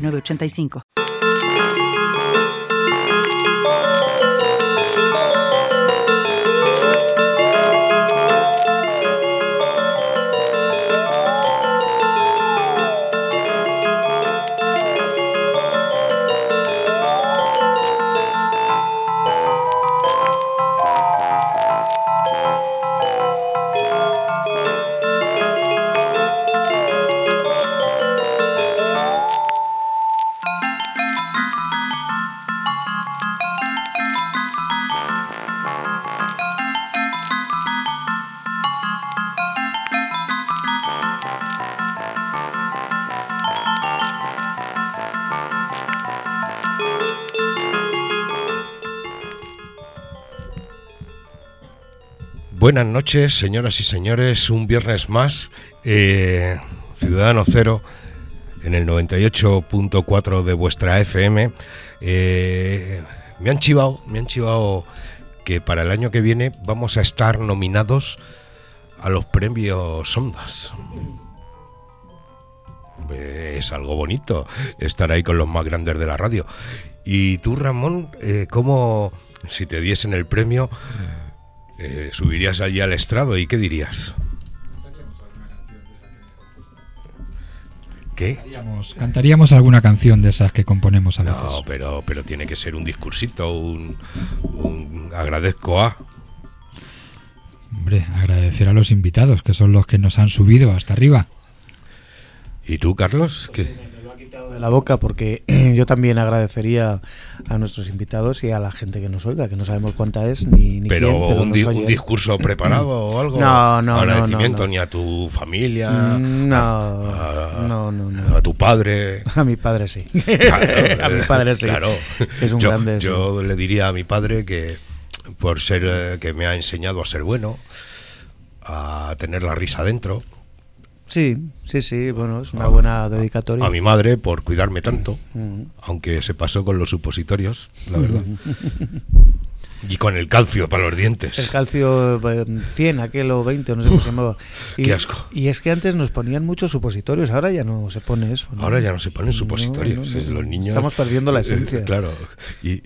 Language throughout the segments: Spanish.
906985. Buenas noches, señoras y señores. Un viernes más, eh, Ciudadano Cero, en el 98.4 de vuestra FM. Eh, me han chivado, me han chivado que para el año que viene vamos a estar nominados a los premios Ondas. Es algo bonito estar ahí con los más grandes de la radio. Y tú, Ramón, eh, ¿cómo, si te diesen el premio, eh, subirías allí al estrado y qué dirías? ¿Qué? Cantaríamos, alguna canción de esas que componemos a veces. No, pero, pero tiene que ser un discursito, un, un agradezco a... Hombre, agradecer a los invitados, que son los que nos han subido hasta arriba. ¿Y tú, Carlos? ¿Qué? La boca porque yo también agradecería a nuestros invitados y a la gente que nos oiga, que no sabemos cuánta es ni, ni pero, quién, pero un, di- oye. un discurso preparado o algo. No, no, no, Agradecimiento no, no. ni a tu familia. Mm, No, a, no, no, no. a tu padre. A mi padre sí. Claro, a mi padre sí. Claro. Es un yo, grande. sí. yo le diría a mi padre que por ser eh, que me ha enseñado a ser bueno, a tener la risa dentro, Sí, sí, sí, bueno, es una buena dedicatoria. a mi madre por cuidarme tanto, Mm. aunque se pasó con los supositorios, la verdad. Y con el calcio para los dientes. El calcio eh, 100, aquel o 20, no sé cómo se llamaba. Y, qué asco. Y es que antes nos ponían muchos supositorios, ahora ya no se pone eso. ¿no? Ahora ya no se ponen supositorios. No, no. Los niños. Estamos perdiendo la eh, esencia. claro. Y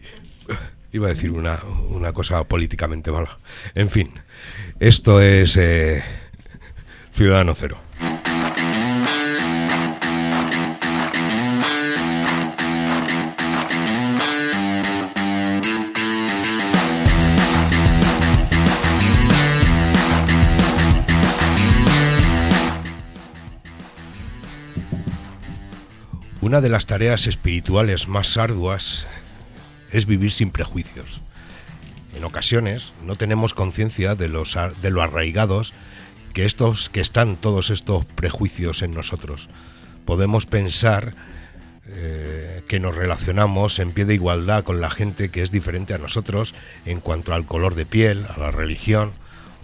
iba a decir una, una cosa políticamente mala. En fin, esto es eh, Ciudadano Cero. Una de las tareas espirituales más arduas es vivir sin prejuicios. En ocasiones no tenemos conciencia de, de lo arraigados que, estos, que están todos estos prejuicios en nosotros. Podemos pensar eh, que nos relacionamos en pie de igualdad con la gente que es diferente a nosotros en cuanto al color de piel, a la religión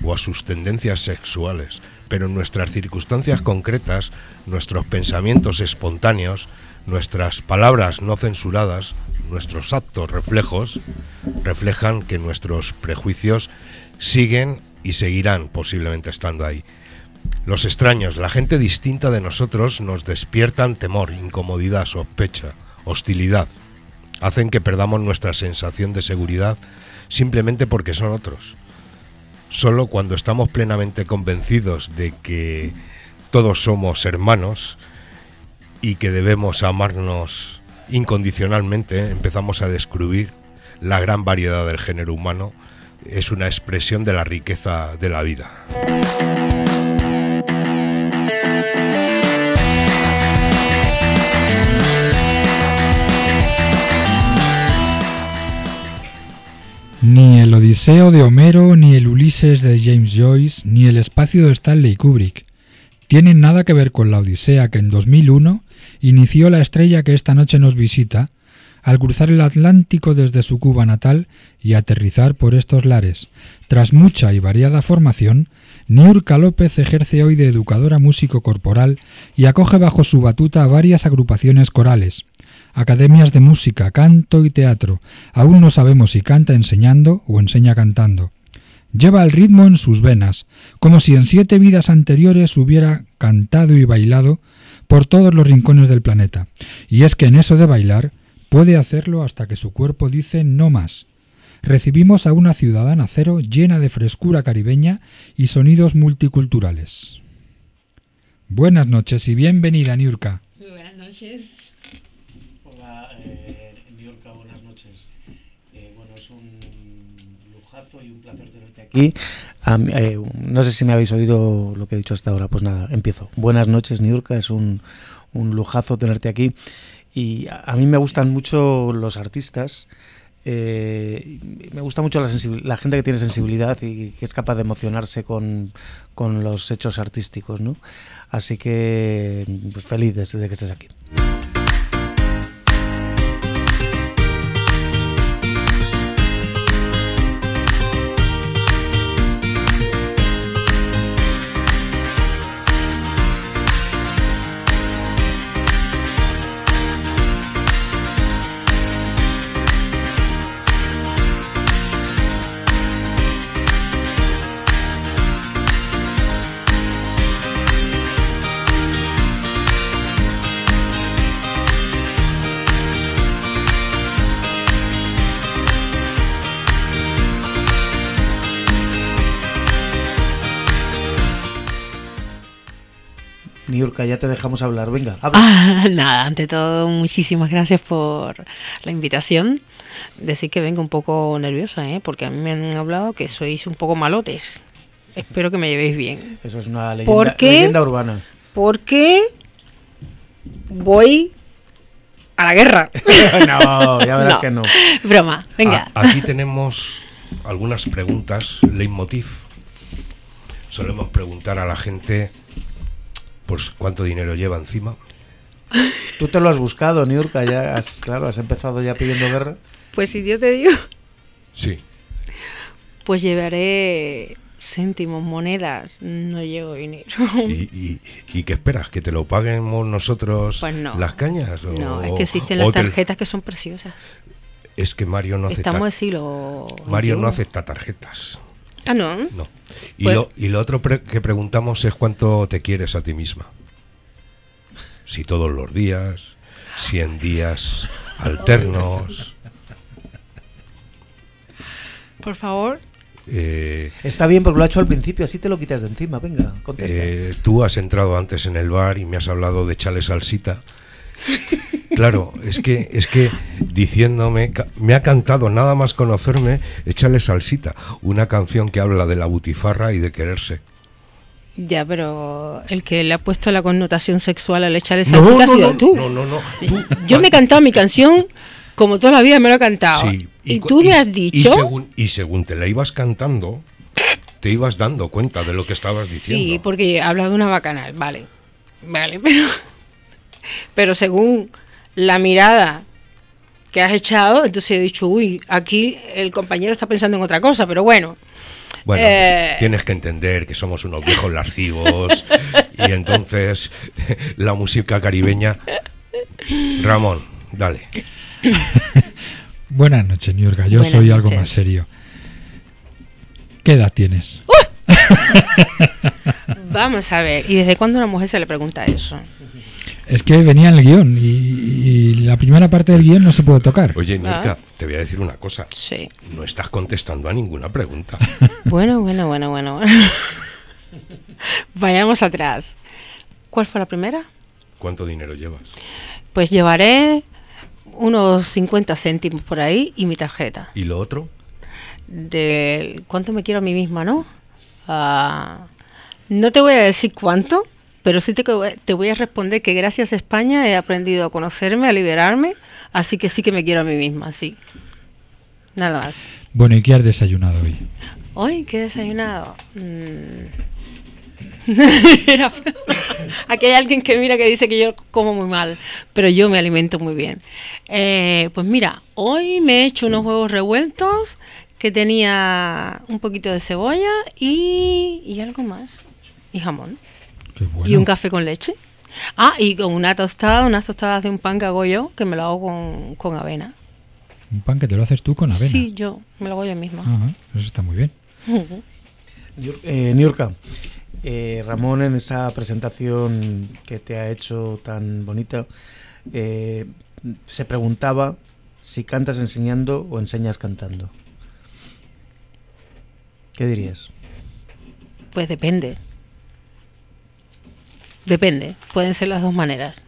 o a sus tendencias sexuales, pero en nuestras circunstancias concretas, nuestros pensamientos espontáneos, nuestras palabras no censuradas, nuestros actos reflejos, reflejan que nuestros prejuicios siguen y seguirán posiblemente estando ahí. Los extraños, la gente distinta de nosotros, nos despiertan temor, incomodidad, sospecha, hostilidad. Hacen que perdamos nuestra sensación de seguridad simplemente porque son otros. Solo cuando estamos plenamente convencidos de que todos somos hermanos y que debemos amarnos incondicionalmente, empezamos a descubrir la gran variedad del género humano. Es una expresión de la riqueza de la vida. Ni el Odiseo de Homero, ni el Ulises de James Joyce, ni el espacio de Stanley Kubrick. tienen nada que ver con la Odisea que en 2001 inició la estrella que esta noche nos visita, al cruzar el Atlántico desde su Cuba natal y aterrizar por estos lares. Tras mucha y variada formación, Niurka López ejerce hoy de educadora músico corporal y acoge bajo su batuta a varias agrupaciones corales, academias de música, canto y teatro. Aún no sabemos si canta enseñando o enseña cantando. Lleva el ritmo en sus venas, como si en siete vidas anteriores hubiera cantado y bailado por todos los rincones del planeta. Y es que en eso de bailar puede hacerlo hasta que su cuerpo dice no más. Recibimos a una ciudadana cero llena de frescura caribeña y sonidos multiculturales. Buenas noches y bienvenida, Niurka. Buenas noches. Hola, eh, Niurka, buenas noches. Eh, bueno, es un lujazo y un placer tenerte aquí. A mí, eh, no sé si me habéis oído lo que he dicho hasta ahora. Pues nada, empiezo. Buenas noches, Niurka. Es un, un lujazo tenerte aquí. Y a, mí me gustan mucho los artistas. Eh, me gusta mucho la, la gente que tiene sensibilidad y que es capaz de emocionarse con, con los hechos artísticos, ¿no? Así que pues, feliz de que estés aquí. Ya te dejamos hablar. Venga, habla. Ah, nada, ante todo, muchísimas gracias por la invitación. Decir que vengo un poco nerviosa, ¿eh? porque a mí me han hablado que sois un poco malotes. Espero que me llevéis bien. Eso es una leyenda, ¿Por qué? leyenda urbana. Porque voy a la guerra. no, ya verás No. que no. Broma, venga. A- aquí tenemos algunas preguntas, leitmotiv. Solemos preguntar a la gente pues cuánto dinero lleva encima. Tú te lo has buscado, Niurka, ya has, claro, has empezado ya pidiendo guerra. Pues si yo te digo, Sí. pues llevaré céntimos, monedas, no llevo dinero. ¿Y, y, y qué esperas? ¿Que te lo paguemos nosotros Pues no. las cañas? O- No, es que existen las tarjetas que son preciosas. Es que Mario no acepta, Estamos en siglo. Mario no acepta tarjetas. Ah, no. No. Y, Pues- lo, y lo otro pre- que preguntamos es cuánto te quieres a ti misma. Si todos los días, si en días alternos. Por favor. eh, Está bien porque lo ha hecho al principio, así te lo quitas de encima. Venga, contesta. eh, tú has entrado antes en el bar y me has hablado de echarle salsita. Claro, es que es que diciéndome me ha cantado nada más conocerme échale salsita, una canción que habla de la butifarra y de quererse. Ya, pero el que le ha puesto la connotación sexual al echarle No, salsita ha no, sido no, tú. no, no, no, tú- Yo me he cantado mi canción como toda la vida me lo he cantado. Sí, y, tú me y- has y dicho. según, y según te la ibas cantando, te ibas dando cuenta de lo que estabas diciendo. Sí, porque habla de una bacanal, vale. Vale, pero. Pero según la mirada que has echado, entonces he dicho, uy, aquí el compañero está pensando en otra cosa, pero bueno. Bueno, Eh. tienes que entender que somos unos viejos lascivos y entonces la música caribeña. Ramón, dale. Buenas noches, Niurka. Yo Buenas soy algo más serio. ¿Qué edad tienes? Vamos a ver, ¿y desde cuándo a una mujer se le pregunta eso? Es que venía en el guion y, y la primera parte del guion no se puede tocar. Oye, Nurka, Ah. te voy a decir una cosa. Sí. No estás contestando a ninguna pregunta. Bueno, bueno, bueno, bueno. bueno. Vayamos atrás. ¿Cuál fue la primera? ¿Cuánto dinero llevas? Pues llevaré unos 50 céntimos por ahí y mi tarjeta. ¿Y lo otro? De cuánto me quiero a mí misma, ¿no? Ah, no te voy a decir cuánto, pero sí te, te voy a responder que gracias a España he aprendido a conocerme, a liberarme, así que sí que me quiero a mí misma, sí. Nada más. Bueno, ¿y qué has desayunado hoy? Hoy, ¿qué he desayunado? Mm, Aquí hay alguien que mira que dice que yo como muy mal, pero yo me alimento muy bien. Eh, pues mira, hoy me he hecho unos huevos revueltos que tenía un poquito de cebolla y, y algo más. Y jamón. Qué bueno. Y un café con leche. Ah, y con una tostada, unas tostadas de un pan que hago yo, que me lo hago con, con avena. Un pan que te lo haces tú con avena. Sí, yo, me lo hago yo misma. Ajá, eso está muy bien. Eh, Niurka, eh, Ramón en esa presentación que te ha hecho tan bonita, eh, se preguntaba si cantas enseñando o enseñas cantando. ¿Qué dirías? Pues depende. Depende. Pueden ser las dos maneras.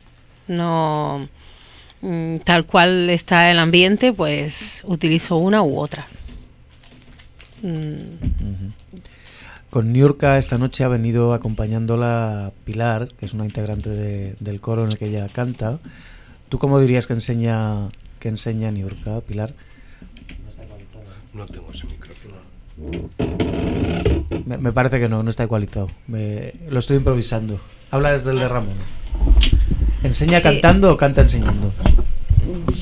No mm, tal cual está el ambiente, pues utilizo una u otra. Mm. Con Niurka esta noche ha venido acompañándola Pilar, que es una integrante de- del coro en el que ella canta. ¿Tú cómo dirías que enseña que enseña Niurka, Pilar? No tengo ese micrófono. Me, me parece que no, no está ecualizado. Me- lo estoy improvisando. Habla desde el de Ramón. ¿Enseña Sí. cantando o canta enseñando?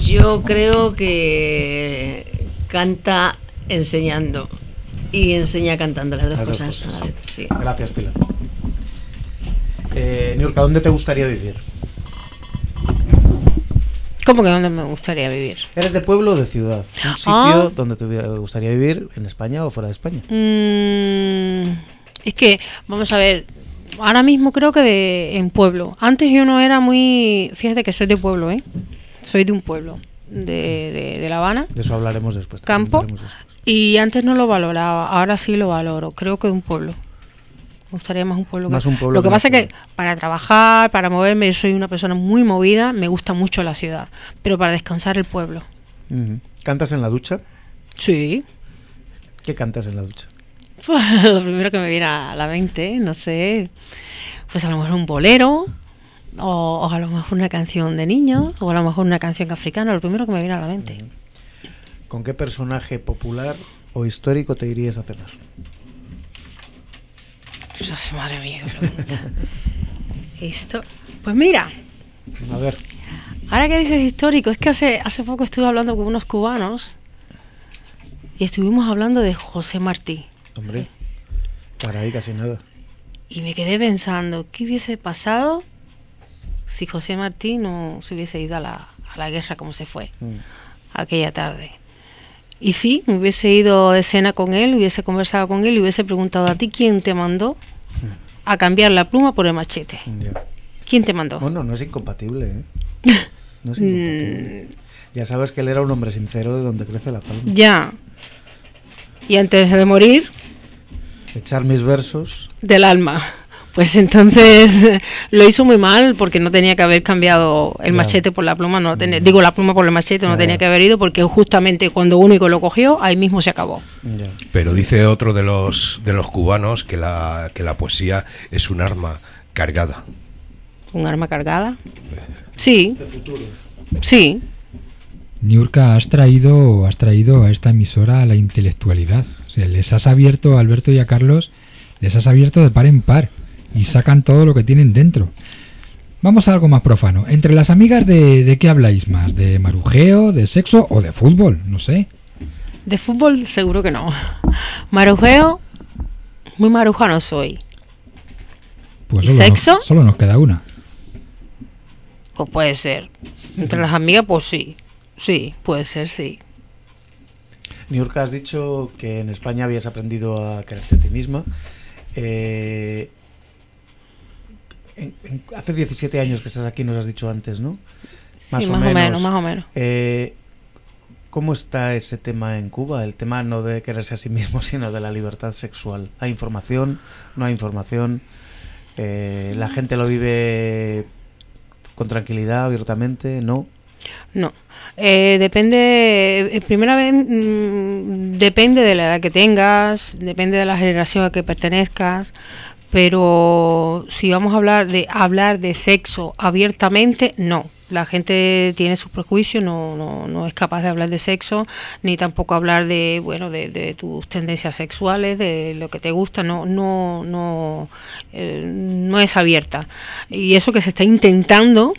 Yo creo que canta enseñando y enseña cantando las dos Las dos cosas. cosas. a la vez, sí. Gracias, Pilar. Eh, Niurka, ¿dónde te gustaría vivir? ¿Cómo que dónde me gustaría vivir? ¿Eres de pueblo o de ciudad? ¿Un sitio Ah. donde te gustaría vivir en España o fuera de España? Mm, es que, vamos a ver, ahora mismo creo que de, en pueblo. Antes yo no era muy... Fíjate que soy de pueblo, ¿eh? Soy de un pueblo, de, de, de La Habana. De eso hablaremos después. Campo. después. Y antes no lo valoraba, ahora sí lo valoro. Creo que de un pueblo. Me gustaría más un pueblo. que- Más un pueblo Lo que pasa es que para trabajar, para moverme, yo soy una persona muy movida, me gusta mucho la ciudad. Pero para descansar el pueblo. ¿Cantas en la ducha? Sí. ¿Qué cantas en la ducha? lo primero que me viene a la mente, no sé, pues a lo mejor un bolero, o, o a lo mejor una canción de niños, o a lo mejor una canción africana, lo primero que me viene a la mente. ¿Con qué personaje popular o histórico te irías a cenar? Pues, madre mía, qué pregunta. Esto, pues mira, A ver, ahora que dices histórico, es que hace, hace poco estuve hablando con unos cubanos y estuvimos hablando de José Martí. hombre, para ahí casi nada. Y me quedé pensando, ¿qué hubiese pasado si José Martí no se hubiese ido a la, a la guerra como se fue Mm. aquella tarde? Y sí, me hubiese ido de cena con él, hubiese conversado con él y hubiese preguntado a ti quién te mandó a cambiar la pluma por el machete. Ya. ¿Quién te mandó? Bueno, no es incompatible, ¿eh? No es incompatible. Mm, Ya sabes que él era un hombre sincero de donde crece la palma. ya. Y antes de morir, Echar mis versos. del alma. Pues entonces lo hizo muy mal porque no tenía que haber cambiado el Ya. machete por la pluma, no tenía- digo la pluma por el machete, no tenía que haber ido porque justamente cuando único lo cogió, ahí mismo se acabó. Ya. Pero dice otro de los de los cubanos que la que la poesía es un arma cargada. Un arma cargada. Sí, De futuro. sí. Niurka, has traído, has traído a esta emisora a la intelectualidad. O sea, les has abierto, a Alberto y a Carlos, les has abierto de par en par y sacan todo lo que tienen dentro. Vamos a algo más profano. Entre las amigas, de, ¿de qué habláis más? ¿De marujeo, de sexo o de fútbol? No sé. De fútbol seguro que no. Marujeo, muy maruja no soy. Pues ¿Y solo, sexo? Nos, solo nos queda una. Pues puede ser. Entre las amigas, pues sí. Sí, puede ser, sí. Niurka, has dicho que en España habías aprendido a quererte a ti misma. Eh, en- en- hace 17 años que estás aquí, nos has dicho antes, ¿no? Sí, más o menos, más o menos. Eh, ¿Cómo está ese tema en Cuba? El tema no de quererse a sí mismo, sino de la libertad sexual. ¿Hay información? ¿No hay información? Eh, ¿La gente lo vive con tranquilidad, abiertamente? ¿No? No. Eh, depende, eh, primera vez, mm, depende de la edad que tengas, depende de la generación a que pertenezcas, pero si vamos a hablar de hablar de sexo abiertamente, no. La gente tiene sus prejuicios, no, no, no es capaz de hablar de sexo, ni tampoco hablar de, bueno, de, tus tendencias sexuales, de lo que te gusta, no, no, no, eh, no es abierta. Y eso que se está intentando,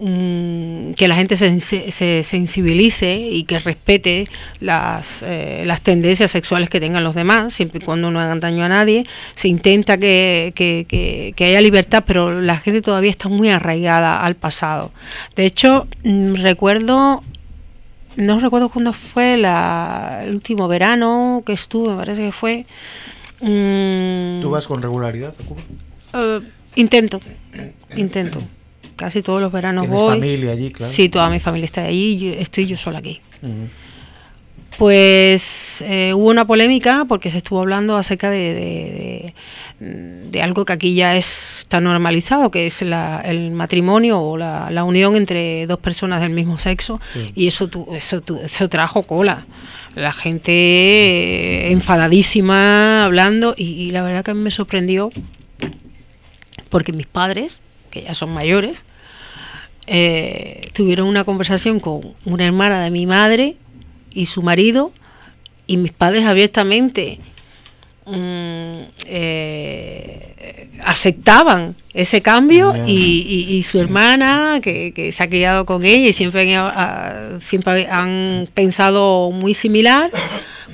mm, que la gente se, se- se sensibilice y que respete las, eh, las tendencias sexuales que tengan los demás, siempre y cuando no hagan daño a nadie. Se intenta que, que- que- que haya libertad, pero la gente todavía está muy arraigada al pasado. De hecho, mm, recuerdo, no recuerdo cuándo fue la, el último verano que estuve, me parece que fue. mm, ¿Tú vas con regularidad a Cuba? eh, intento, intento. Casi todos los veranos ¿Tienes voy. familia allí, claro? Sí, toda mi familia está allí, yo, estoy yo sola aquí. Pues eh, hubo una polémica porque se estuvo hablando acerca de, de, de- de algo que aquí ya es tan normalizado, que es la- el matrimonio o la, la unión entre dos personas del mismo sexo, Sí. y eso, tu- eso, tu- eso trajo cola. La gente eh, enfadadísima hablando, y, y la verdad que a mí me sorprendió porque mis padres, que ya son mayores, eh, tuvieron una conversación con una hermana de mi madre y su marido y mis padres abiertamente mm, eh, aceptaban ese cambio y, y- y su hermana que, que se ha criado con ella y siempre han, ah, siempre han pensado muy similar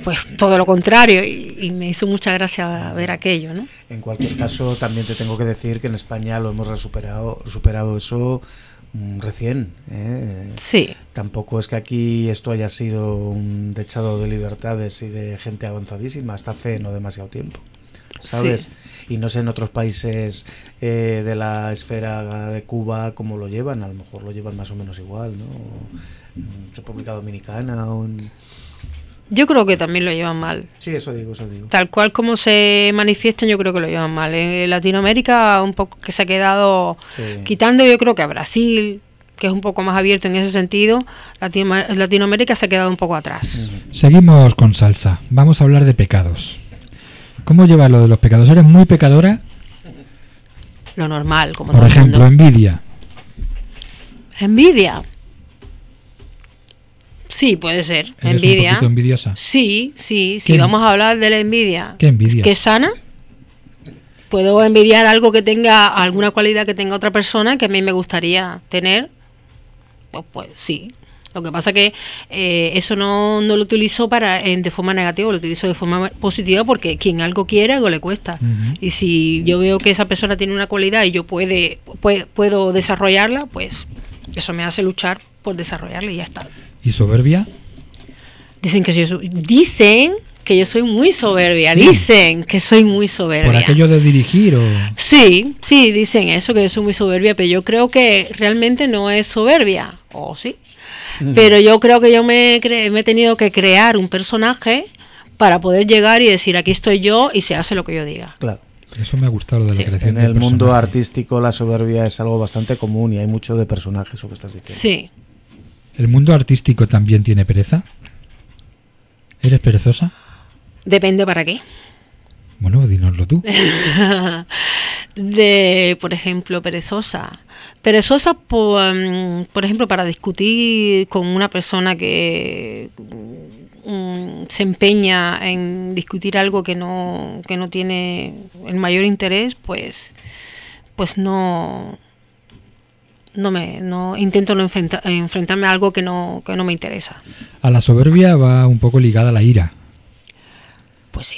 pues todo lo contrario y, y me hizo mucha gracia ver aquello ¿no? En cualquier caso, también te tengo que decir que en España lo hemos superado, superado eso recién. ¿eh? sí Tampoco es que aquí esto haya sido un dechado de libertades y de gente avanzadísima hasta hace no demasiado tiempo. ¿Sabes? Y no sé en otros países eh, de la esfera de Cuba cómo lo llevan, a lo mejor lo llevan más o menos igual, ¿no? En República Dominicana o en... yo creo que también lo llevan mal Sí, eso digo, eso digo. tal cual como se manifiestan, yo creo que lo llevan mal. En Latinoamérica, un poco que se ha quedado Sí. quitando, yo creo que a Brasil, que es un poco más abierto en ese sentido, Latino- Latinoamérica se ha quedado un poco atrás. Ujú. Seguimos con salsa. Vamos a hablar de pecados. ¿Cómo llevas lo de los pecados? ¿Eres muy pecadora? Lo normal, como Por ejemplo, mundo. envidia. Envidia. Sí, puede ser. ¿Eres un envidia. poquito envidiosa? Sí, sí, si ¿Qué- vamos a hablar de la envidia. ¿Qué envidia? ¿Que es sana? Puedo envidiar algo que tenga, alguna cualidad que tenga otra persona que a mí me gustaría tener. Pues, pues sí. Lo que pasa que eh, eso no, no lo utilizo para en- de forma negativa, lo utilizo de forma positiva porque quien algo quiere, algo le cuesta. Y si yo veo que esa persona tiene una cualidad y yo puede, pue- puedo desarrollarla, pues eso me hace luchar por desarrollarla y ya está. ¿Y soberbia? Dicen que yo soy, dicen que yo soy muy soberbia, dicen que soy muy soberbia. ¿Por aquello de dirigir o...? Sí, sí, dicen eso, que yo soy muy soberbia, pero yo creo que realmente no es soberbia, o sí. Pero yo creo que yo me, he cre- me he tenido que crear un personaje para poder llegar y decir, aquí estoy yo y se hace lo que yo diga. Claro. Eso me ha gustado de Sí. la creación En del el mundo artístico la soberbia es algo bastante común y hay mucho de personajes, eso que estás diciendo. Sí, ¿El mundo artístico también tiene pereza? ¿Eres perezosa? depende para qué. Bueno, dínoslo tú. de, por ejemplo, perezosa. Perezosa, por, mm, por ejemplo, para discutir con una persona que mm, se empeña en discutir algo que no, que no tiene el mayor interés, pues, pues no, no me, no intento no enfrenta- enfrentarme a algo que no, que no me interesa. A la soberbia va un poco ligada la ira. Pues sí.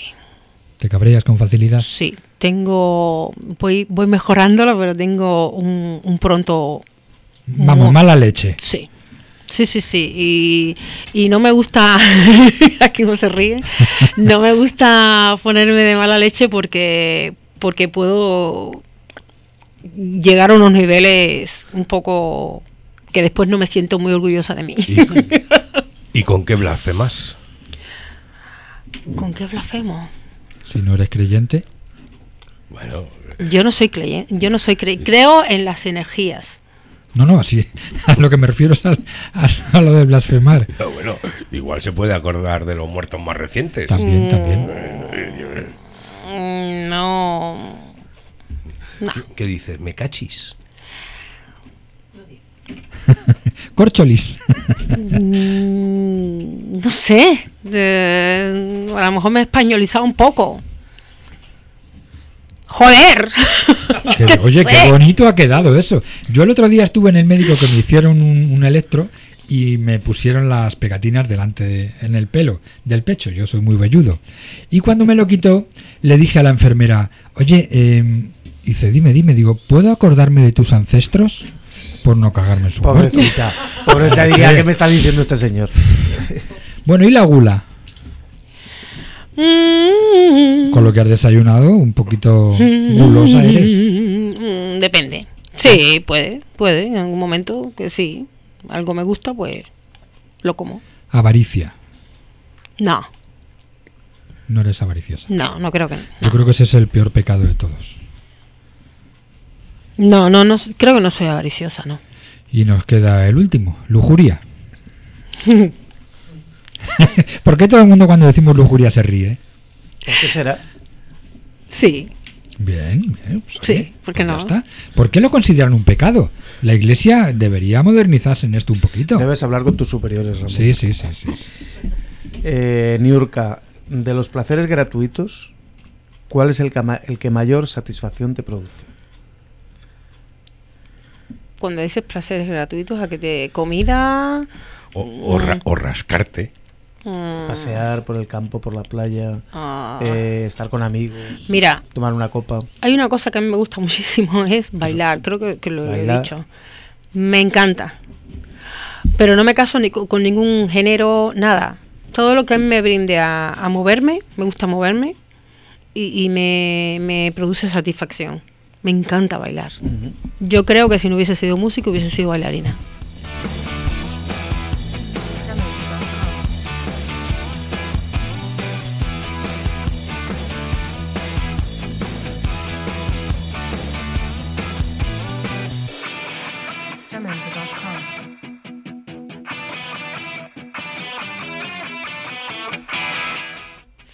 ¿Te cabreas con facilidad? Sí, tengo, voy, voy mejorándolo, pero tengo un, un pronto Vamos, mala leche. Sí, sí, sí, sí. Y, y no me gusta, aquí no se ríe, no me gusta ponerme de mala leche porque, porque puedo llegar a unos niveles un poco que después no me siento muy orgullosa de mí. ¿Y, y con qué blasfemas? ¿Con qué blasfemo? Si no eres creyente, Bueno, Yo no soy creyente, yo no soy cre creo en las energías. no, no, así a lo que me refiero es al- a, a lo de blasfemar. bueno, igual se puede acordar de los muertos más recientes. También, también. Mm, No, No. ¿Qué dices? ¿Me cachis? Corcholis. Mm, no sé. de- a lo mejor me he españolizado un poco. ¡Joder! Que- ¿Qué oye, sé? qué bonito ha quedado eso. Yo el otro día estuve en el médico que me hicieron un, un electro y me pusieron las pegatinas delante de- en el pelo del pecho. Yo soy muy velludo. Y cuando me lo quitó, le dije a la enfermera, oye, eh, dice, dime, dime, digo, ¿puedo acordarme de tus ancestros? Por no cagarme en su muerte. Pobrecita. Pobrecita, diría que me está diciendo este señor. Bueno, ¿y la gula? Mm. Con lo que has desayunado, un poquito gulosa eres. Mm, Depende. Sí, puede, puede. En algún momento que sí. Algo me gusta, pues lo como. Avaricia. No, No eres avariciosa. no, no creo que. Yo No, creo que ese es el peor pecado de todos. No, no, no, creo que no soy avariciosa, no. Y nos queda el último, lujuria. ¿Por qué todo el mundo cuando decimos lujuria se ríe? ¿Por qué será? Sí, Bien, bien. pues, Sí, oye, ¿por qué pues ya no? está. ¿Por qué lo consideran un pecado? La iglesia debería modernizarse en esto un poquito. Debes hablar con tus superiores, Ramón. Sí, sí, sí, sí. Eh, Niurka, de los placeres gratuitos, ¿cuál es el, cama- el que mayor satisfacción te produce? Cuando dices placeres gratuitos, a que te comida. O, o ra- o rascarte. mm, Pasear por el campo, por la playa, ah. eh, estar con amigos, Mira, tomar una copa. hay una cosa que a mí me gusta muchísimo, es bailar. Creo que, que lo, he dicho. Me encanta. Pero no me caso ni co- con ningún género, nada. Todo lo que a mí me brinde a, a moverme, me gusta moverme y, y me, me produce satisfacción. Me encanta bailar. Yo creo que si no hubiese sido músico, hubiese sido bailarina.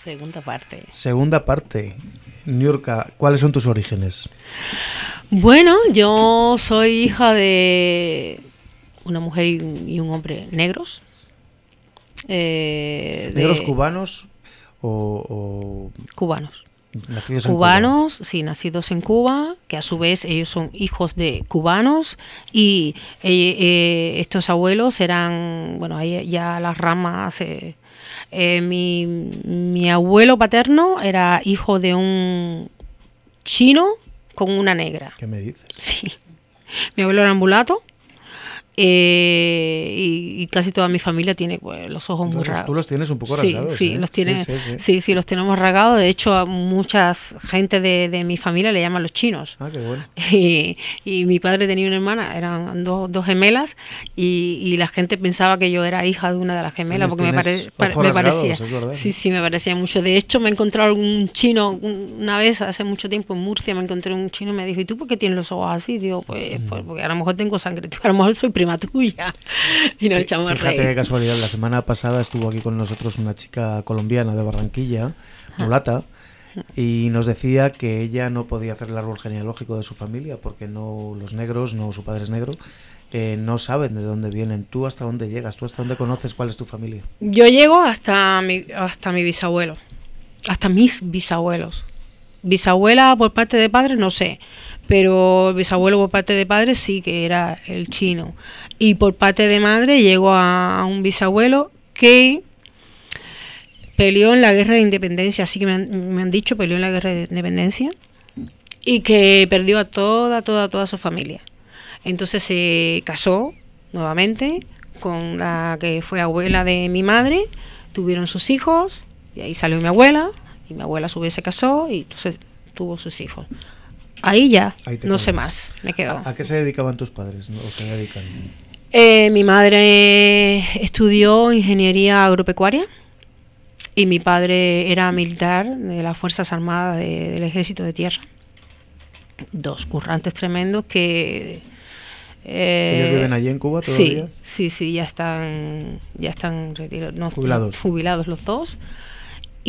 Segunda parte. Segunda parte. Niurka, ¿cuáles son tus orígenes? Bueno, yo soy hija de una mujer y un, hombre negros. Eh, de- ¿Negros cubanos o, o Cubanos. nacidos en Cuba? Cubanos, sí, nacidos en Cuba, que a su vez ellos son hijos de cubanos y eh, eh, estos abuelos eran, bueno, ya las ramas. eh, eh, mi, mi abuelo paterno era hijo de un chino con una negra. ¿Qué me dices? Sí. Mi abuelo era ambulato eh, y, y casi toda mi familia tiene pues, los ojos muy Entonces, rasgados. tú los tienes un poco sí, rasgados. sí, ¿eh? los tiene, Sí, sí, sí. sí, los tenemos rasgados. De hecho, a mucha gente de, de mi familia le llaman los chinos. Ah, qué bueno. Y, y mi padre tenía una hermana, eran dos, dos gemelas, y, y la gente pensaba que yo era hija de una de las gemelas, porque me, pare- pare- me parecía. verdad. Sí, sí, me parecía mucho. De hecho, me he encontrado un chino un- una vez, hace mucho tiempo en Murcia, me encontré un chino y me dijo, ¿y tú por qué tienes los ojos así? Digo, pues, Mm. pues porque a lo mejor tengo sangre, a lo mejor soy prima tuya. Y nos echamos Fíjate reír. qué casualidad, la semana pasada estuvo aquí con nosotros una chica colombiana de Barranquilla, mulata, y nos decía que ella no podía hacer el árbol genealógico de su familia porque no los negros, no su padre es negro, eh, no saben de dónde vienen. ¿Tú hasta dónde llegas? ¿Tú hasta dónde conoces cuál es tu familia? Yo llego hasta mi, hasta mi bisabuelo, hasta mis bisabuelos. Bisabuela por parte de padre, no sé, pero bisabuelo por parte de padre sí que era el chino. Y por parte de madre llego a, a un bisabuelo que peleó en la guerra de independencia, así que me han, me han dicho, peleó en la guerra de independencia y que perdió a toda, toda, toda su familia. Entonces se casó nuevamente con la que fue abuela de mi madre, tuvieron sus hijos, y ahí salió mi abuela, y mi abuela a su vez se casó, y entonces tuvo sus hijos. Ahí ya, Ahí no sé más, me quedo. ¿A, a qué se dedicaban tus padres? ¿O se dedican? Eh, mi madre estudió ingeniería agropecuaria y mi padre era militar de las Fuerzas Armadas de- del Ejército de Tierra. Dos currantes tremendos que... eh, ¿Ellos viven allí en Cuba todavía? Sí, sí, sí, ya están, ya están retirados, no, Jubilados. jubilados los dos.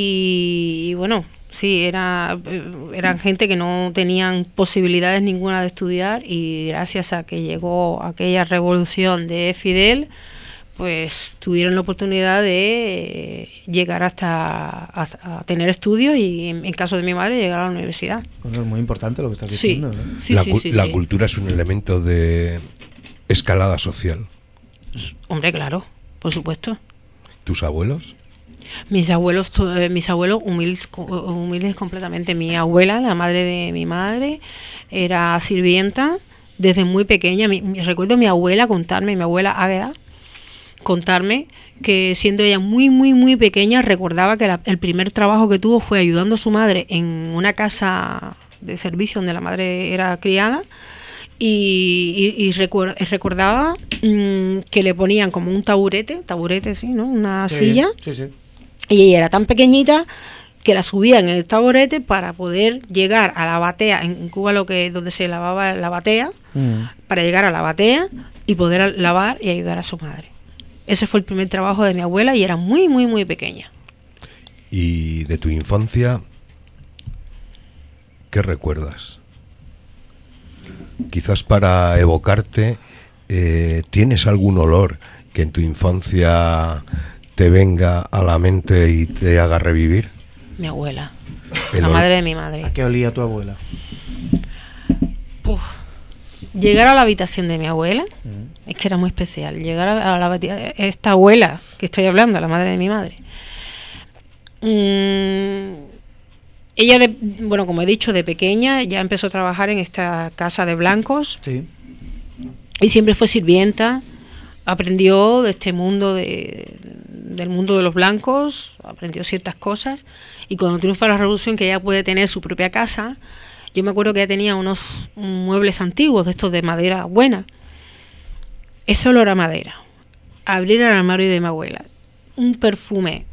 Y, y bueno, sí, era, eh, eran gente que no tenían posibilidades ninguna de estudiar y gracias a que llegó aquella revolución de Fidel, pues tuvieron la oportunidad de eh, llegar hasta a, a tener estudios y en, en caso de mi madre llegar a la universidad. Bueno, es muy importante lo que estás Sí, diciendo. ¿no? sí, la sí, cu- la sí. cultura es un elemento de escalada social. Hombre, claro, por supuesto. ¿Tus abuelos? Mis abuelos, eh, mis abuelos humildes, co- humildes completamente. Mi abuela, la madre de mi madre, era sirvienta desde muy pequeña. Mi- mi- recuerdo a mi abuela contarme, mi abuela Águeda, contarme que siendo ella muy, muy, muy pequeña, recordaba que la- el primer trabajo que tuvo fue ayudando a su madre en una casa de servicio donde la madre era criada. Y, y- y recuer- recordaba mm, que le ponían como un taburete, taburete, sí, ¿no? Una Sí, silla, Sí, sí. Y ella era tan pequeñita que la subían en el taburete para poder llegar a la batea, en Cuba lo que donde se lavaba la batea, Mm. para llegar a la batea y poder lavar y ayudar a su madre. Ese fue el primer trabajo de mi abuela y era muy, muy, muy pequeña. ¿Y de tu infancia qué recuerdas? Quizás para evocarte, eh, ¿tienes algún olor que en tu infancia te venga a la mente y te haga revivir? Mi abuela, El la ol- madre de mi madre. ¿A qué olía tu abuela? Puf. Llegar a la habitación de mi abuela, Mm. es que era muy especial. Llegar a, a la habita- esta abuela que estoy hablando, la madre de mi madre. Mm, ella, de, bueno, como he dicho, de pequeña ya empezó a trabajar en esta casa de blancos Sí. y siempre fue sirvienta. Aprendió de este mundo de, del mundo de los blancos, aprendió ciertas cosas y cuando triunfa la revolución que ella puede tener su propia casa, yo me acuerdo que ella tenía unos muebles antiguos de estos de madera buena. Ese olor a madera, abrir el armario de mi abuela, un perfume,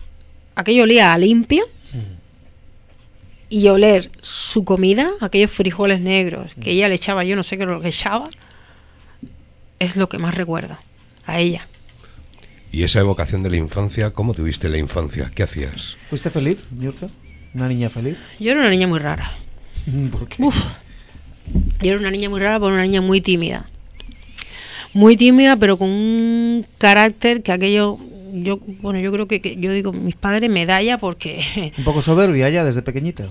aquello olía a limpio y oler su comida, aquellos frijoles negros que ella le echaba, yo no sé qué lo que echaba, es lo que más recuerdo a ella. ¿Y esa evocación de la infancia, cómo tuviste la infancia? ¿Qué hacías? ¿Fuiste feliz, Yurka? ¿Una niña feliz? Yo era una niña muy rara. ¿Por qué? Uf. Yo era una niña muy rara, pero una niña muy tímida. Muy tímida, pero con un carácter que aquello, yo, bueno, yo creo que, que- yo digo, mis padres medalla porque Un poco soberbia ya desde pequeñita.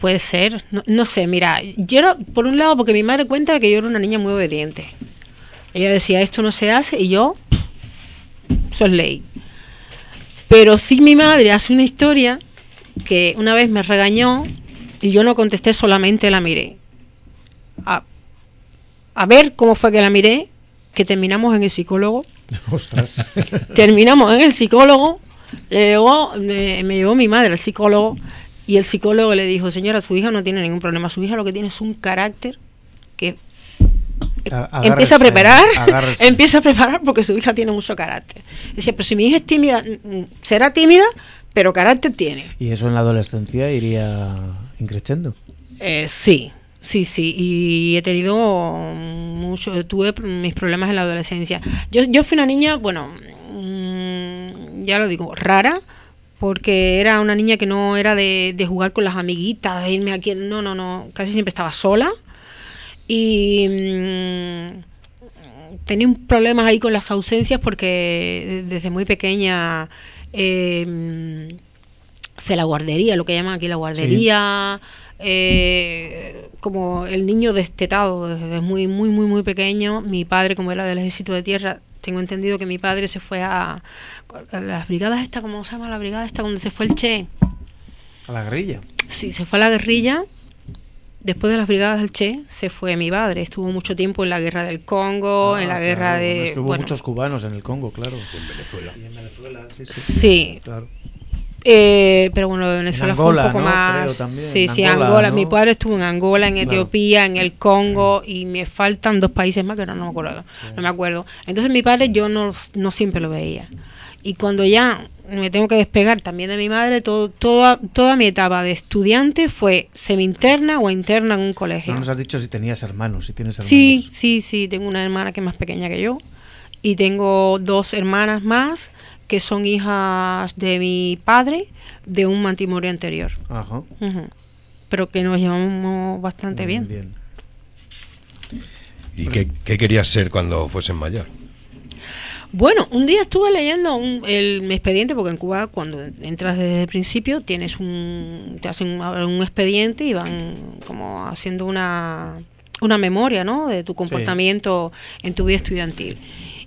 puede ser, no, no sé, mira, yo era, por un lado, porque mi madre cuenta que yo era una niña muy obediente. Ella decía, esto no se hace, y yo, eso es ley. Pero sí mi madre hace una historia que una vez me regañó y yo no contesté, solamente la miré. A, a ver cómo fue que la miré, que terminamos en el psicólogo. Ostras. Terminamos en el psicólogo, le llevó- me, me llevó mi madre al psicólogo y el psicólogo le dijo, señora, su hija no tiene ningún problema, su hija lo que tiene es un carácter que A- empieza a preparar, agárrese. empieza a preparar porque su hija tiene mucho carácter. Decía, pero si mi hija es tímida, será tímida, pero carácter tiene. Y eso en la adolescencia iría increciendo. Eh, sí, sí, sí. Y he tenido mucho, tuve mis problemas en la adolescencia. Yo, yo fui una niña, bueno, mm, ya lo digo, rara, porque era una niña que no era de, de jugar con las amiguitas, de irme aquí, no, no, no, casi siempre estaba sola. Y mm, tenía un problemas ahí con las ausencias porque desde muy pequeña eh, la guardería, lo que llaman aquí la guardería, eh, como el niño destetado desde muy, muy, muy, muy pequeño. Mi padre, como era del ejército de tierra, tengo entendido que mi padre se fue a, a las brigadas esta, ¿cómo se llama la brigada esta? Donde se fue el Che. A la guerrilla. Sí, se fue a la guerrilla. Después de las brigadas del Che, se fue mi padre. Estuvo mucho tiempo en la guerra del Congo, Ah, en la claro, guerra bueno, de... Es que hubo bueno, muchos cubanos en el Congo, claro. En Venezuela. Y en Venezuela, sí, sí. Sí, Claro. Eh, pero bueno, Venezuela fue Angola, un poco ¿no? más. Creo también. Sí, sí, Angola, Angola. ¿no? Mi padre estuvo en Angola, en Claro. Etiopía, en el Congo y me faltan dos países más que no, no me acuerdo. Sí. No me acuerdo. Entonces mi padre yo no, no siempre lo veía. Y cuando ya me tengo que despegar también de mi madre, todo, toda, toda mi etapa de estudiante fue semi-interna o interna en un colegio. No nos has dicho si tenías hermanos, si tienes hermanos. Sí, sí, sí, tengo una hermana que es más pequeña que yo y tengo dos hermanas más que son hijas de mi padre de un matrimonio anterior. Ajá. Pero que nos llevamos bastante Muy bien. ¿Y qué, qué querías ser cuando fuesen mayor? Bueno, un día estuve leyendo un- el, mi expediente, porque en Cuba cuando entras desde el principio tienes un, te hacen un, un expediente y van como haciendo una, una memoria, ¿no? De tu comportamiento en tu vida estudiantil.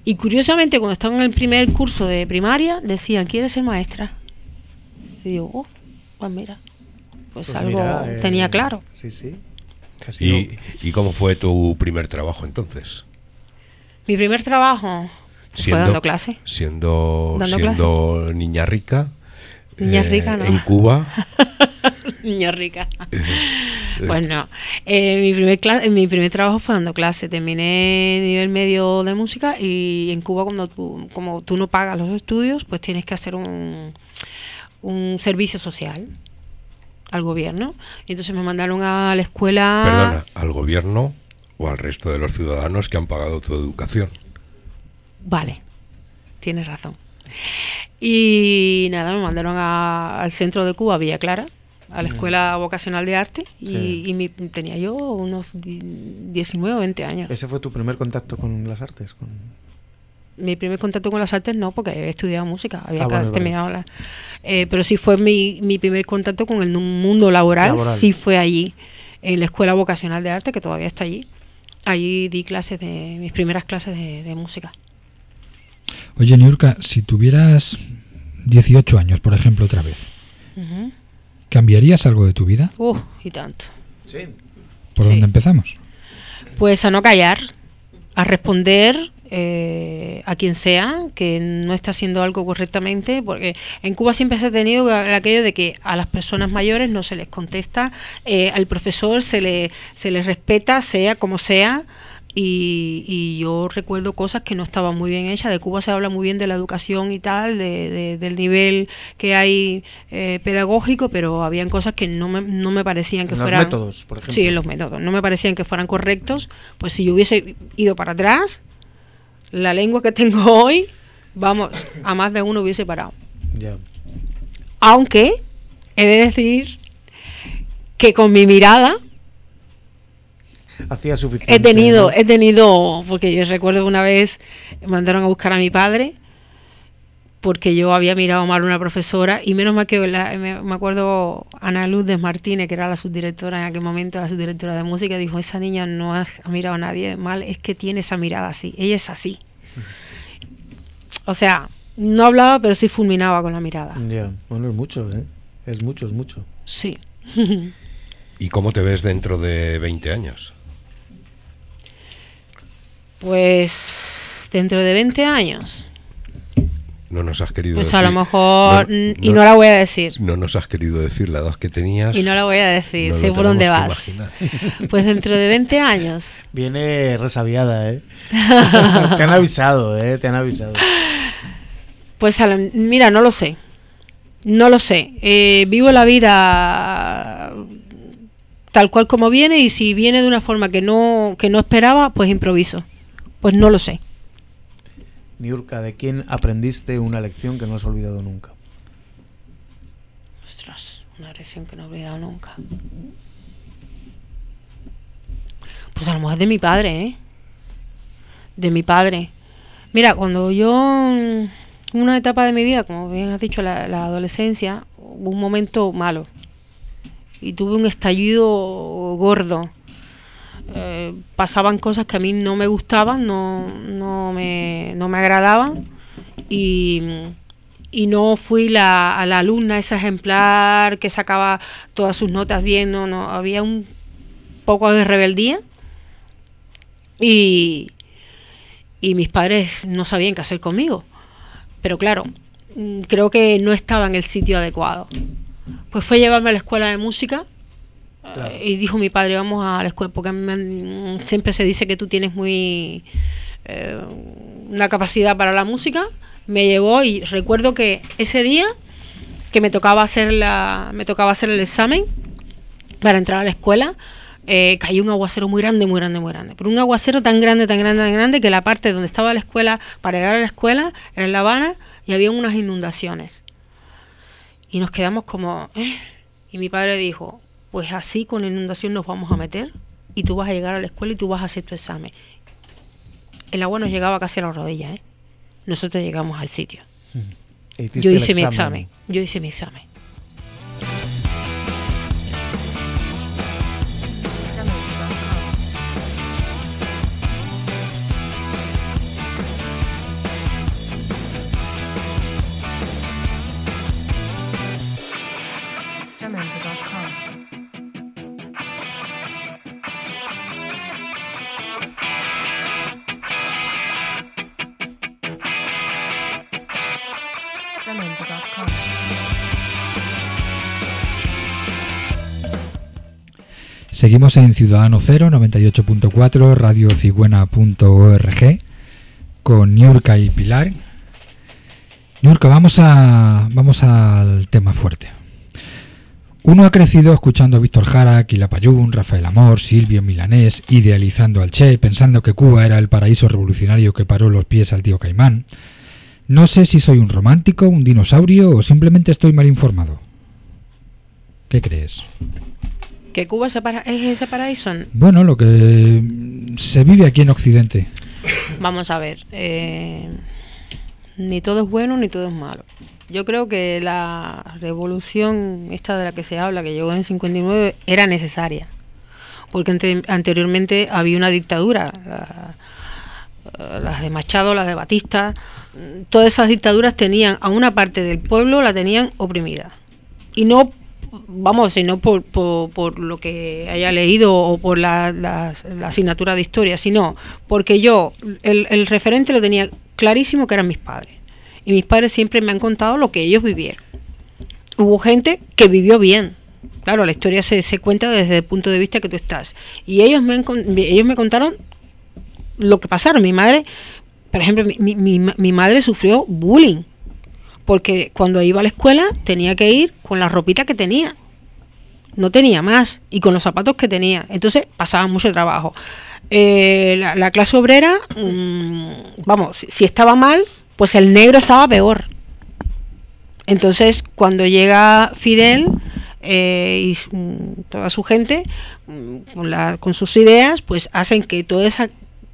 Y curiosamente cuando estaba en el primer curso de primaria decían, ¿quieres ser maestra? Y digo, oh, pues mira, pues, Pues algo mira, eh, tenía claro. Sí, sí. ¿Y, ¿Y cómo fue tu primer trabajo entonces? Mi primer trabajo fue dando clase. Siendo, Dando siendo niña rica. eh, Niña rica, no. En Cuba. Niña rica. Pues no. Eh, mi, primer mi primer trabajo fue dando clase. Terminé nivel medio de música y en Cuba cuando tú, como tú no pagas los estudios, pues tienes que hacer un, un servicio social al gobierno. Y entonces me mandaron a la escuela... Perdona, al gobierno o al resto de los ciudadanos que han pagado tu educación. Vale, tienes razón. Y nada, me mandaron a- al centro de Cuba, Villa Clara, a la escuela vocacional de arte, y, Sí. y mi- tenía yo unos di- 19 o 20 años. ¿Ese fue tu primer contacto con las artes? Con... Mi primer contacto con las artes no, porque había estudiado música, había Ah, vale. terminado la... eh, pero sí fue mi, mi primer contacto con el mundo laboral, Laboral. sí fue allí, en la escuela vocacional de arte, que todavía está allí. Allí di clases de, mis primeras clases de, de música. Oye, Niurka, si tuvieras 18 años, por ejemplo, otra vez. ¿cambiarías algo de tu vida? Uh, y tanto. Sí. ¿Por Sí. dónde empezamos? Pues a no callar, a responder eh, a quien sea que no está haciendo algo correctamente, porque en Cuba siempre se ha tenido aquello de que a las personas mayores no se les contesta, eh, al profesor se le, se les respeta, sea como sea. Y, y yo recuerdo cosas que no estaban muy bien hechas. De Cuba se habla muy bien de la educación y tal, de, de- del nivel que hay eh, pedagógico, pero habían cosas que no me, no me parecían que En los fueran. métodos, por ejemplo. Sí, en los métodos. No me parecían que fueran correctos. Pues si yo hubiese ido para atrás, la lengua que tengo hoy, vamos, a más de uno hubiese parado. Ya. Aunque he de decir que con mi mirada Hacía suficiente. he tenido, ¿no? he tenido, porque yo recuerdo una vez mandaron a buscar a mi padre porque yo había mirado mal a una profesora y menos mal que la- me, me acuerdo Ana Lourdes Martínez, que era la subdirectora en aquel momento, la subdirectora de música, dijo, esa niña no ha, ha mirado a nadie mal, es que tiene esa mirada así, ella es así. O sea, no hablaba, pero sí fulminaba con la mirada. Ya. Bueno, es mucho, ¿eh? Es mucho, es mucho. Sí. ¿Y cómo te ves dentro de 20 años? Pues dentro de 20 años, No nos has querido pues decir. a lo mejor, no- y no- no la voy a decir. No nos has querido decir la edad que tenías. Y no la voy a decir, No sé lo por dónde vas. Pues dentro de 20 años. Viene resabiada, ¿eh? te han avisado, ¿eh? Te han avisado. Pues a la- mira, no lo sé. No lo sé. Eh, vivo la vida tal cual como viene y si viene de una forma que no, que no esperaba, pues improviso. Pues no lo sé. Niurka, ¿de quién aprendiste una lección que no has olvidado nunca? Ostras, una lección que no he olvidado nunca. Pues a lo mejor de mi padre, ¿eh? De mi padre. Mira, cuando yo, en una etapa de mi vida, como bien has dicho, la, la adolescencia, hubo un momento malo. Y tuve un estallido gordo. Pasaban cosas que a mí no me gustaban, no, no, me, no me agradaban. Y, y no fui la, a la alumna esa ejemplar que sacaba todas sus notas bien, no, no, había un poco de rebeldía y, y mis padres no sabían qué hacer conmigo. Pero claro, mm, creo que no estaba en el sitio adecuado. Pues fue llevarme a la escuela de música Eh, y dijo mi padre, vamos a la escuela, porque me siempre se dice que tú tienes muy eh, una capacidad para la música. Me llevó y recuerdo que ese día que me tocaba hacer la, me tocaba hacer el examen para entrar a la escuela, eh, cayó un aguacero muy grande, muy grande, muy grande. Pero un aguacero tan grande, tan grande, tan grande que la parte donde estaba la escuela, para llegar a la escuela, era en La Habana y había unas inundaciones. Y nos quedamos como... Y mi padre dijo, pues así con la inundación nos vamos a meter y tú vas a llegar a la escuela y tú vas a hacer tu examen. El agua nos llegaba casi a las rodillas, ¿eh? Nosotros llegamos al sitio. Hiciste Yo hice mi examen. Yo hice mi examen. Seguimos en Ciudadano Cero, 98.4, radiocigüena.org, con Niurka y Pilar. Niurka, vamos, a, vamos al tema fuerte. Uno ha crecido escuchando a Víctor Jara, Quilapayún, Rafael Amor, Silvio Milanés, idealizando al Che, pensando que Cuba era el paraíso revolucionario que paró los pies al tío Caimán. No sé si soy un romántico, un dinosaurio o simplemente estoy mal informado. ¿Qué crees? ¿Que Cuba es ese paraíso? Bueno, lo que se vive aquí en Occidente. Vamos a ver. eh, ni todo es bueno ni todo es malo. Yo creo que la revolución esta de la que se habla, que llegó en 59, era necesaria. Porque ante- anteriormente había una dictadura. la- eh, las de Machado, las de Batista, todas esas dictaduras tenían a una parte del pueblo la tenían oprimida. Y no, vamos, sino por, por, por lo que haya leído o por la, la- asignatura de historia, sino porque yo, el, el referente lo tenía clarísimo que eran mis padres. Y mis padres siempre me han contado lo que ellos vivieron. Hubo gente que vivió bien. Claro, la historia se, se cuenta desde el punto de vista que tú estás. Y ellos me, ellos me contaron lo que pasaron. Mi madre, por ejemplo, mi, mi, mi madre sufrió bullying. Porque cuando iba a la escuela tenía que ir con la ropita que tenía. No tenía más. Y con los zapatos que tenía. Entonces pasaba mucho trabajo. Eh, la, la clase obrera, mm, vamos, si, estaba mal, pues el negro estaba peor. Entonces, cuando llega Fidel eh, y mm, toda su gente, mm, con, la- con sus ideas, pues hacen que toda esa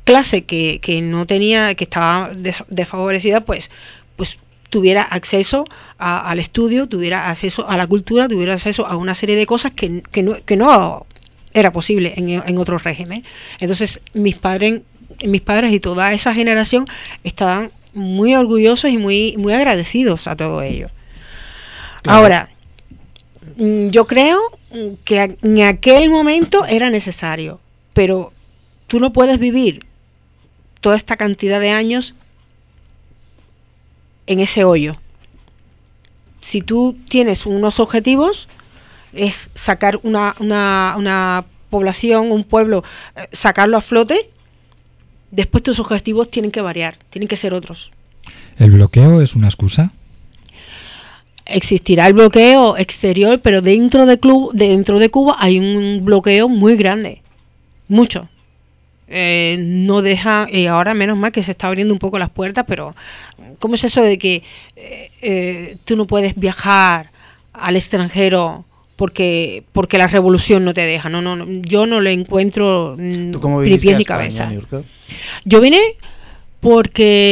clase que, que no tenía, que estaba des- desfavorecida, pues, pues tuviera acceso a- al estudio, tuviera acceso a la cultura, tuviera acceso a una serie de cosas que, que no, que no era posible en, en otro régimen. Entonces, mis padres, mis padres y toda esa generación estaban muy orgullosos y muy, muy agradecidos a todo ello. Claro. Ahora, yo creo que en aquel momento era necesario, pero tú no puedes vivir toda esta cantidad de años en ese hoyo. Si tú tienes unos objetivos, es sacar una, una, una población, un pueblo, eh, sacarlo a flote, después tus objetivos tienen que variar, tienen que ser otros. ¿El bloqueo es una excusa? existirá el bloqueo exterior, pero dentro de club, dentro de Cuba hay un bloqueo muy grande, mucho. Eh, no deja, y ahora menos mal que se está abriendo un poco las puertas, pero ¿cómo es eso de que eh, eh, tú no puedes viajar al extranjero porque porque la revolución no te deja? No, no, no, yo no le encuentro mm, ¿Tú cómo ni pies cabeza. Yo vine porque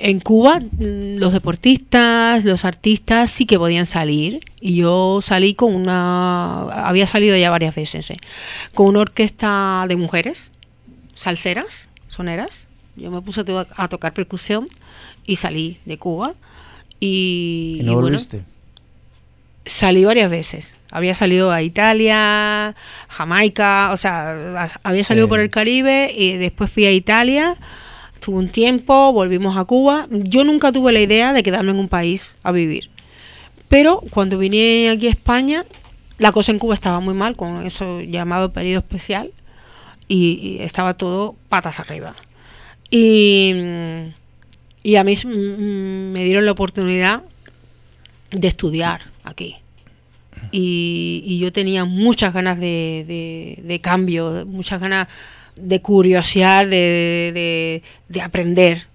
en Cuba los deportistas, los artistas sí que podían salir y yo salí con una, había salido ya varias veces, ¿eh? con una orquesta de mujeres, salseras, soneras. Yo me puse a, to- a tocar percusión y salí de Cuba y, ¿Y no y bueno, volviste? salí varias veces. Había salido a Italia, Jamaica, o sea, había salido Sí. por el Caribe y después fui a Italia, tuve un tiempo, volvimos a Cuba. Yo nunca tuve la idea de quedarme en un país a vivir. Pero cuando vine aquí a España, la cosa en Cuba estaba muy mal con eso llamado periodo especial y, estaba todo patas arriba. Y, y a mí mm, me dieron la oportunidad de estudiar aquí. y, y yo tenía muchas ganas de, de- de cambio, muchas ganas de curiosear, de, de- de aprender.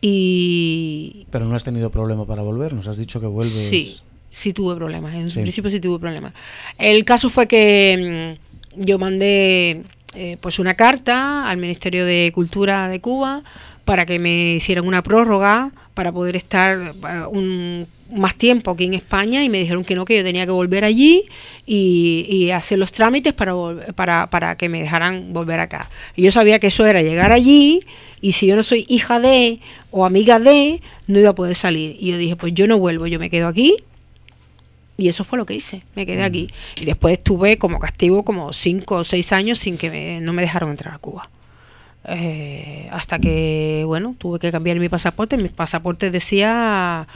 Y Pero no has tenido problema para volver, nos has dicho que vuelves. sí, sí tuve problemas, en Sí. principio sí tuve problemas. El caso fue que mm, yo mandé eh, pues una carta al Ministerio de Cultura de Cuba para que me hicieran una prórroga para poder estar eh, un, más tiempo aquí en España y me dijeron que no, que yo tenía que volver allí y, y hacer los trámites para, para, para que me dejaran volver acá. Y yo sabía que eso era llegar allí y si yo no soy hija de o amiga de, no iba a poder salir. Y yo dije, pues yo no vuelvo, yo me quedo aquí y eso fue lo que hice, me quedé aquí. Y después estuve como castigo como cinco o seis años sin que me- no me dejaron entrar a Cuba. Eh, hasta que, bueno, tuve que cambiar mi pasaporte. Mi pasaporte decía,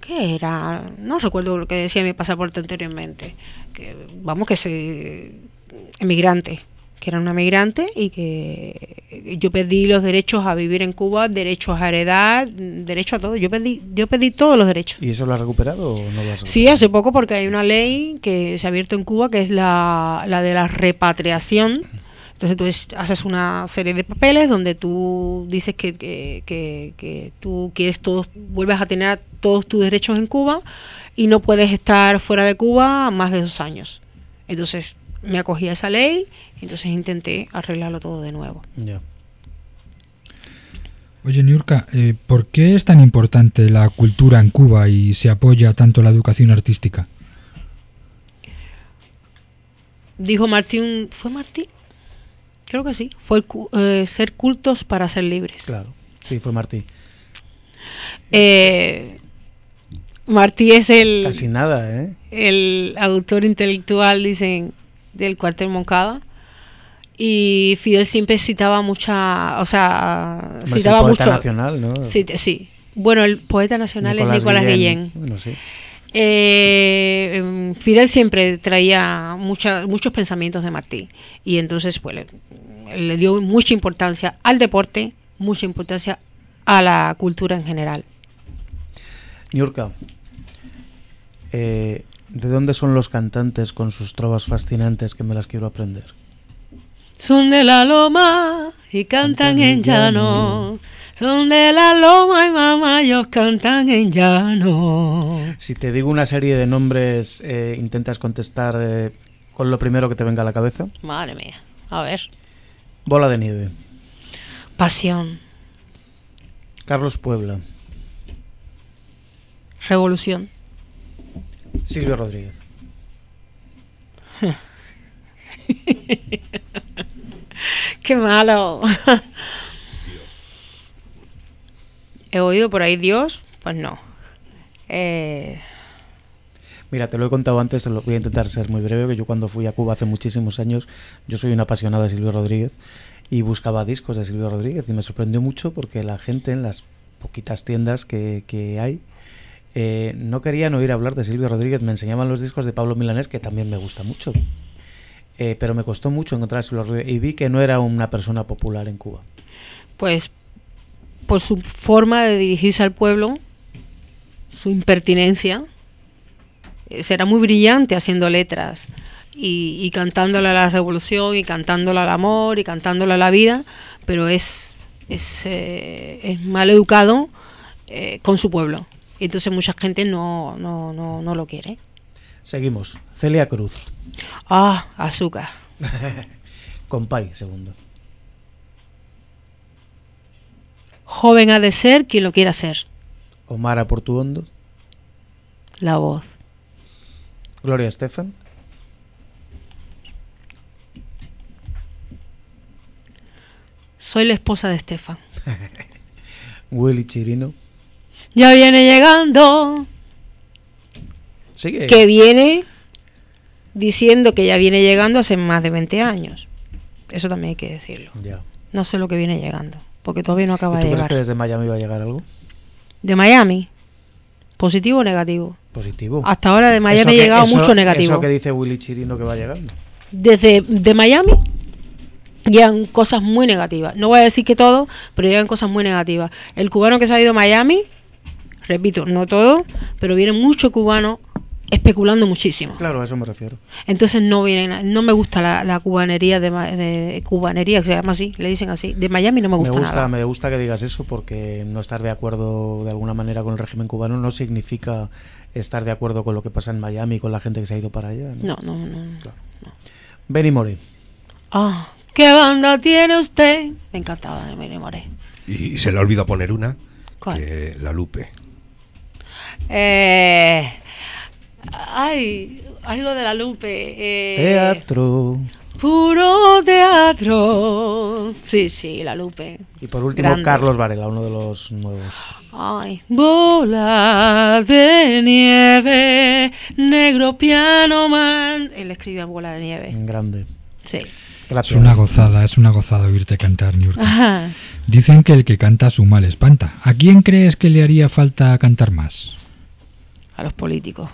¿qué era? No recuerdo lo que decía mi pasaporte anteriormente. Que, vamos, que se emigrante, que era una migrante y que yo pedí los derechos a vivir en Cuba, derechos a heredar, derecho a todo. Yo pedí, yo pedí todos los derechos. ¿Y eso lo has recuperado o no lo has recuperado? Sí, hace poco porque hay una ley que se ha abierto en Cuba que es la, la de la repatriación. Entonces tú es- haces una serie de papeles donde tú dices que, que, que, que tú quieres todos, vuelves a tener todos tus derechos en Cuba y no puedes estar fuera de Cuba más de dos años. Entonces me acogí a esa ley y entonces intenté arreglarlo todo de nuevo. Ya. Oye, Niurka, eh, ¿por qué es tan importante la cultura en Cuba y se apoya tanto la educación artística? Dijo Martín, ¿fue Martín? Creo que sí, fue el eh, ser cultos para ser libres. Claro. Sí, fue Martí. Eh, Martí es el, Casi nada, ¿eh? el autor intelectual, dicen, del cuartel Moncada. Y Fidel siempre citaba mucha, o sea, Hombre, es el citaba poeta mucho. nacional, ¿no? Sí, sí. Bueno, el poeta nacional es Nicolás Guillén. Bueno, sí. Eh, em, Fidel siempre traía mucha- muchos pensamientos de Martí y entonces pues le, le dio mucha importancia al deporte, mucha importancia a la cultura en general. Niurka, eh, ¿de dónde son los cantantes con sus trovas fascinantes que me las quiero aprender? Son de la loma y cantan en llano. Son de la loma y mamá, ellos cantan en llano. Si te digo una serie de nombres, eh, intentas contestar eh, con lo primero que te venga a la cabeza. Madre mía. A ver. Bola de nieve. Pasión, Carlos Puebla. revolución. Silvio Rodríguez. Qué malo. He oído por ahí Dios, pues no. Eh, Mira, te lo he contado antes, te lo voy a intentar ser muy breve, que yo cuando fui a Cuba hace muchísimos años, yo soy un apasionado de Silvio Rodríguez y buscaba discos de Silvio Rodríguez y me sorprendió mucho porque la gente en las poquitas tiendas que, que hay eh, no querían oír hablar de Silvio Rodríguez, me enseñaban los discos de Pablo Milanés, que también me gusta mucho. Eh, pero me costó mucho encontrar a Silvio Rodríguez y vi que no era una persona popular en Cuba. pues por su forma de dirigirse al pueblo, su impertinencia, eh, será muy brillante haciendo letras y, y cantándole a la revolución y cantándole al amor y cantándole a la vida, pero es, es, eh, es mal educado eh, con su pueblo. Y entonces mucha gente no, no, no, no lo quiere. Seguimos. Celia Cruz. Ah, azúcar. Compay, segundo. Joven ha de ser quien lo quiera ser. Omar Portuondo. La voz. Gloria Estefan. Soy la esposa de Estefan. Willy Chirino. Ya viene llegando. Sigue. Que viene diciendo que ya viene llegando hace más de 20 años. Eso también hay que decirlo. Ya. No sé lo que viene llegando, porque todavía no ¿Y acaba tú de crees llegar. que desde Miami va a llegar algo? De Miami, positivo o negativo. Positivo. Hasta ahora de Miami ha llegado eso- mucho negativo. Eso que dice Willy Chirino que va llegando. Desde de Miami llegan cosas muy negativas. No voy a decir que todo, pero llegan cosas muy negativas. El cubano que se ha ido a Miami, repito, no todo, pero vienen muchos cubanos especulando muchísimo. Claro, a eso me refiero. Entonces no vienen, no me gusta la, la cubanería de, cubanería que se llama así, le dicen así. De Miami no me Me gusta, gusta, nada. me gusta que digas eso porque no estar de acuerdo de alguna manera con el régimen cubano no significa estar de acuerdo con lo que pasa en Miami, con la gente que se ha ido para allá. ¿no? No, no, no. Claro. Benny More. Ah, ¿qué banda tiene usted? Me encantaba de Miri More. Y se le olvidó poner una, ¿Cuál? que la Lupe. Eh, ay, algo de la Lupe. eh, Teatro. Puro teatro. Sí, sí, la Lupe. Y por último, Grande. Carlos Varela, uno de los nuevos. Ay, bola de nieve, negro piano man. Él escribió bola de nieve. Grande. Sí. Es Gracias. una gozada, es una gozada oírte cantar, Niurka. Dicen que el que canta su mal espanta. ¿A quién crees que le haría falta cantar más? A los políticos.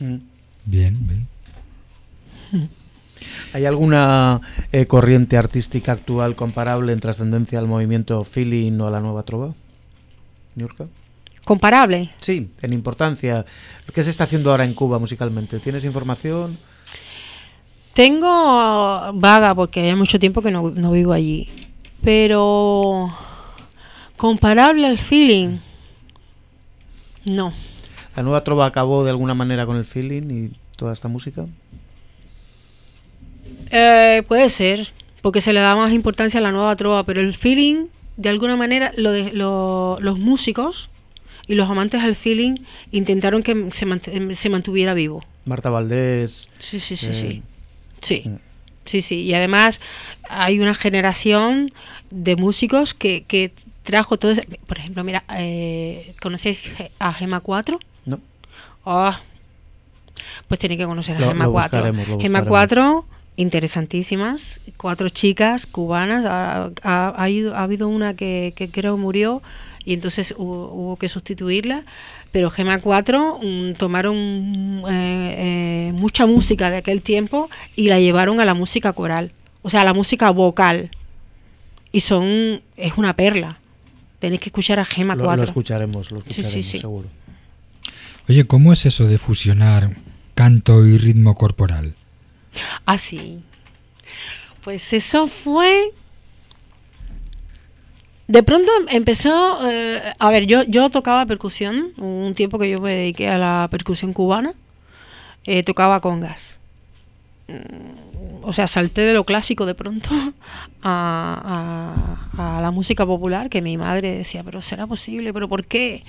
Bien, bien. ¿Hay alguna eh, corriente artística actual comparable en trascendencia al movimiento feeling o a la nueva trova? Niurka? Comparable. Sí, en importancia. ¿Qué se está haciendo ahora en Cuba musicalmente? ¿Tienes información? Tengo vaga porque hay mucho tiempo que no, no vivo allí. Pero comparable al feeling. No. ¿La nueva trova acabó de alguna manera con el feeling y toda esta música? Eh, puede ser, porque se le da más importancia a la nueva trova, pero el feeling, de alguna manera, lo de, lo- los músicos y los amantes del feeling intentaron que se, mant- se mantuviera vivo. Marta Valdés. Sí, sí, sí, eh, sí. Sí, sí, sí. Y además hay una generación de músicos que, que trajo todo ese... Por ejemplo, mira, eh, ¿conocéis a Gema 4? No. Ah, pues tenéis que conocer a Lo- Gema lo 4. buscaremos, lo Gema buscaremos. 4, interesantísimas. Cuatro chicas cubanas. Ha, ha- ha ido- ha habido una que, que creo murió y entonces hubo, hubo que sustituirla. Pero Gema 4 mm, tomaron eh, eh, mucha música de aquel tiempo y la llevaron a la música coral. O sea, a la música vocal. Y son. Es una perla. Tenéis que escuchar a Gema Lo, 4. lo escucharemos, lo Sí, escucharemos, sí, sí. seguro. Oye, ¿cómo es eso de fusionar canto y ritmo corporal? Ah, sí. Pues eso fue. De pronto em- empezó. eh, a ver, yo, yo tocaba percusión. Un tiempo que yo me dediqué a la percusión cubana. eh, tocaba congas. Mm, O sea, salté de lo clásico de pronto a, a- a la música popular. Que mi madre decía, pero será posible, pero ¿por qué?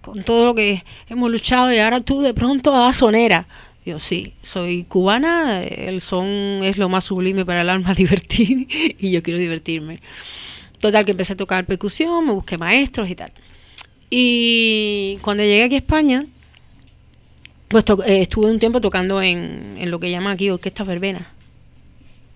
Con todo lo que hemos luchado y ahora tú de pronto a sonera. Yo sí, soy cubana, el son es lo más sublime para el alma divertir y yo quiero divertirme. Total, que empecé a tocar percusión, me busqué maestros y tal. Y cuando llegué aquí a España, pues to- eh, estuve un tiempo tocando en, en lo que llaman aquí orquestas verbenas.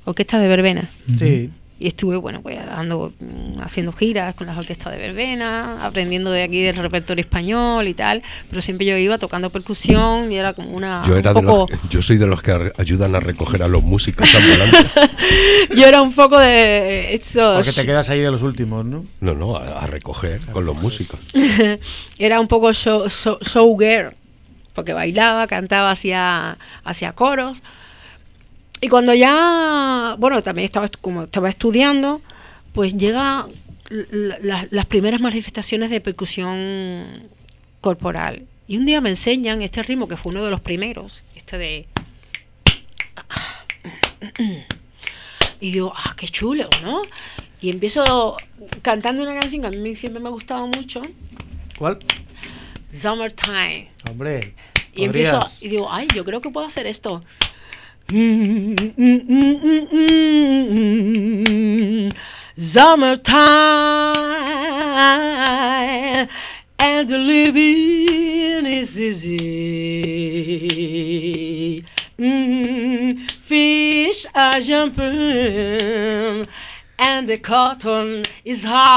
Orquestas de verbena. Sí, Y estuve, bueno, pues dando, mm, haciendo giras con las orquestas de verbena, aprendiendo de aquí del repertorio español y tal, pero siempre yo iba tocando percusión y era como una... Yo, era de los, yo soy de los que ayudan a recoger a los músicos ambulantes. yo era un poco de estos... porque te quedas ahí de los últimos, ¿no? No, no, a, a recoger con los músicos. era un poco show, show- showgirl, porque bailaba, cantaba, hacía, hacía coros. Y cuando ya, bueno, también estaba, como estaba estudiando, pues llega la- la- las primeras manifestaciones de percusión corporal. Y un día me enseñan este ritmo que fue uno de los primeros, este de... Y digo, ah, qué chulo, ¿no? Y empiezo cantando una canción que a mí siempre me ha gustado mucho, ¿Cuál? Summertime. Hombre, Y empiezo y digo, ay, yo creo que puedo hacer esto. Summertime and the living is easy. Mm, fish are jumping and the cotton is high.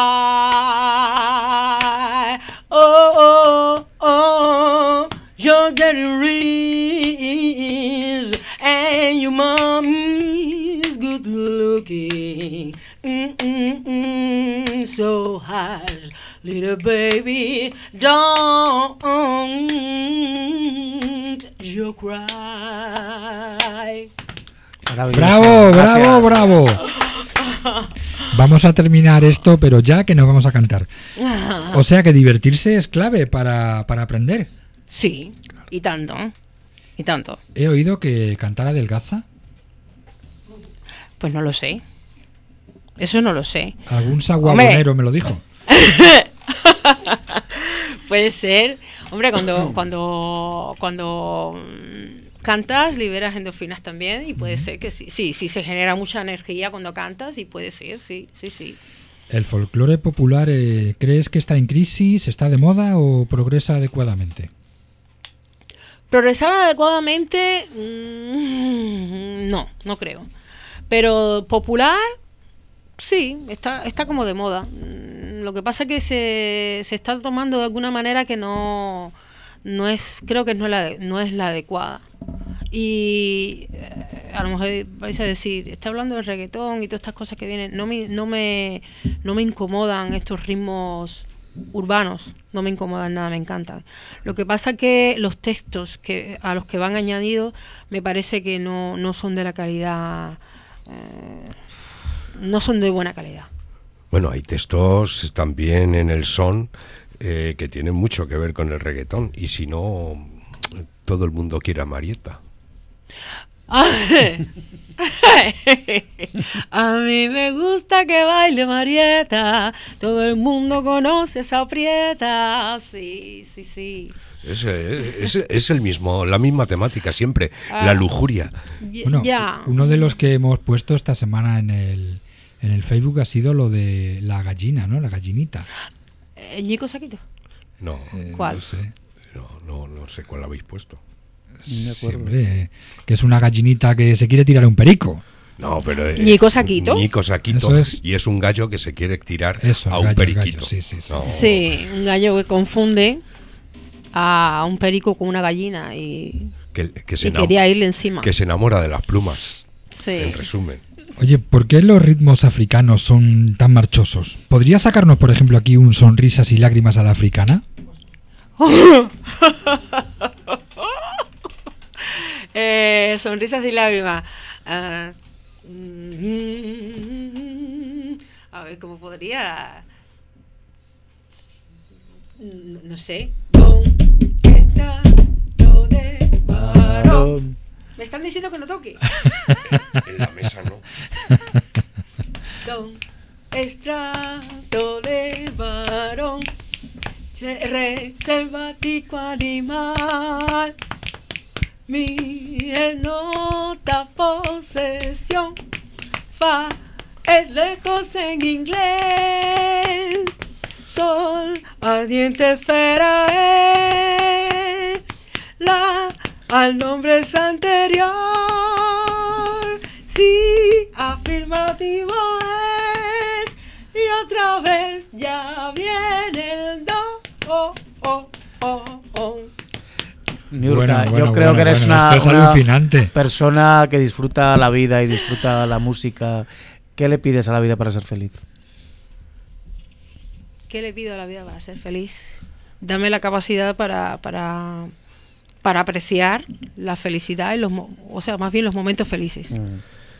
Oh, oh, oh, your daddy rings and your mommy's good looking. Mm, mm, mm, so hush, little baby, don't you cry. Bravo, bravo, bravo. Vamos a terminar esto, pero ya que nos vamos a cantar. O sea que divertirse es clave para, para aprender. Sí, y tanto, y tanto. He oído que cantar adelgaza. Pues no lo sé. Eso no lo sé. Algún saguabonero me lo dijo. Puede ser. Hombre, cuando cuando cuando mm, cantas liberas endorfinas también y puede ser que sí, sí, sí se genera mucha energía cuando cantas y puede ser, sí, sí, sí. ¿El folclore popular eh, crees que está en crisis, está de moda o progresa adecuadamente? Progresar adecuadamente, mm, no, no creo. Pero popular, sí, está, está como de moda. Mm, Lo que pasa es que se, se está tomando de alguna manera que no, no es, creo que no es la, no es la adecuada. Y eh, a lo mejor vais a decir, está hablando de reggaetón y todas estas cosas que vienen, no me, no me, no me incomodan estos ritmos urbanos, no me incomodan nada, me encantan. Lo que pasa que los textos que a los que van añadidos me parece que no, no son de la calidad, eh, no son de buena calidad. Bueno, hay textos también en el son eh, que tienen mucho que ver con el reggaetón. Y si no, todo el mundo quiere a Marieta. A mí me gusta que baile Marieta, todo el mundo conoce esa prieta. Sí, sí, sí. Es, eh, es- es el mismo, la misma temática siempre, Ah. la lujuria. Y- Bueno, ya. uno de los que hemos puesto esta semana en el, en el Facebook ha sido lo de la gallina, ¿no? La gallinita. Eh, Ñico Saquito. No, Eh, ¿Cuál? No sé. no, no, no sé cuál habéis puesto. No me Sí, acuerdo. hombre, que es una gallinita que se quiere tirar un perico. No, pero es Ñico Saquito. Ñico Saquito, es. y es un gallo que se quiere tirar Eso, a un gallo, periquito. gallo, sí, sí, sí. No, Sí, un gallo que confunde a un perico con una gallina y, que, que se y quería irle encima. que se enamora de las plumas, Sí. en resumen. Oye, ¿por qué los ritmos africanos son tan marchosos? ¿Podría sacarnos, por ejemplo, aquí un sonrisas y lágrimas a la africana? Eh, sonrisas y lágrimas. Ah, mm, a ver, ¿cómo podría? No, no sé. Con retrato de varón. ¿Me están diciendo que no toque? En la mesa no. Don estrato de varón, se- selvático animal, mi nota posesión, fa es lejos en inglés, sol ardiente esfera es, la al nombre es anterior, sí, afirmativo es, y otra vez ya viene el do, oh, oh, oh, oh. Niurka, Bueno, bueno, yo creo bueno, que eres bueno, una, es una alucinante. persona que disfruta la vida y disfruta la música. ¿Qué le pides a la vida para ser feliz? ¿Qué le pido a la vida para ser feliz? Dame la capacidad para, para, para apreciar la felicidad y los, mo- o sea, más bien los momentos felices. Mm.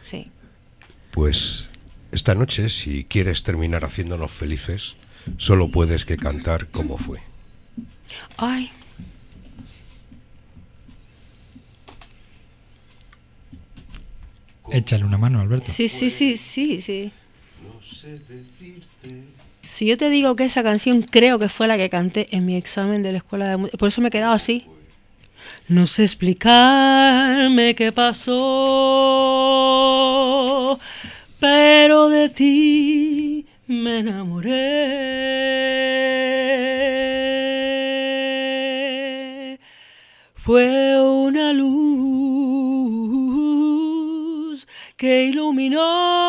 Sí. Pues esta noche, si quieres terminar haciéndonos felices, solo puedes que cantar como fue. Ay, Échale una mano, Alberto. sí, sí, sí, sí, sí. Si yo te digo que esa canción creo que fue la que canté en mi examen de la escuela de música, por eso me he quedado así. No sé explicarme qué pasó, pero de ti me enamoré. Fue una luz que iluminó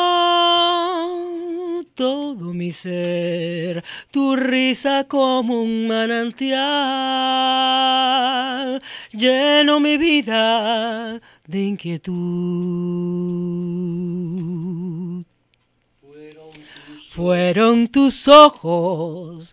mi ser, tu risa como un manantial, lleno mi vida de inquietud. fueron tus ojos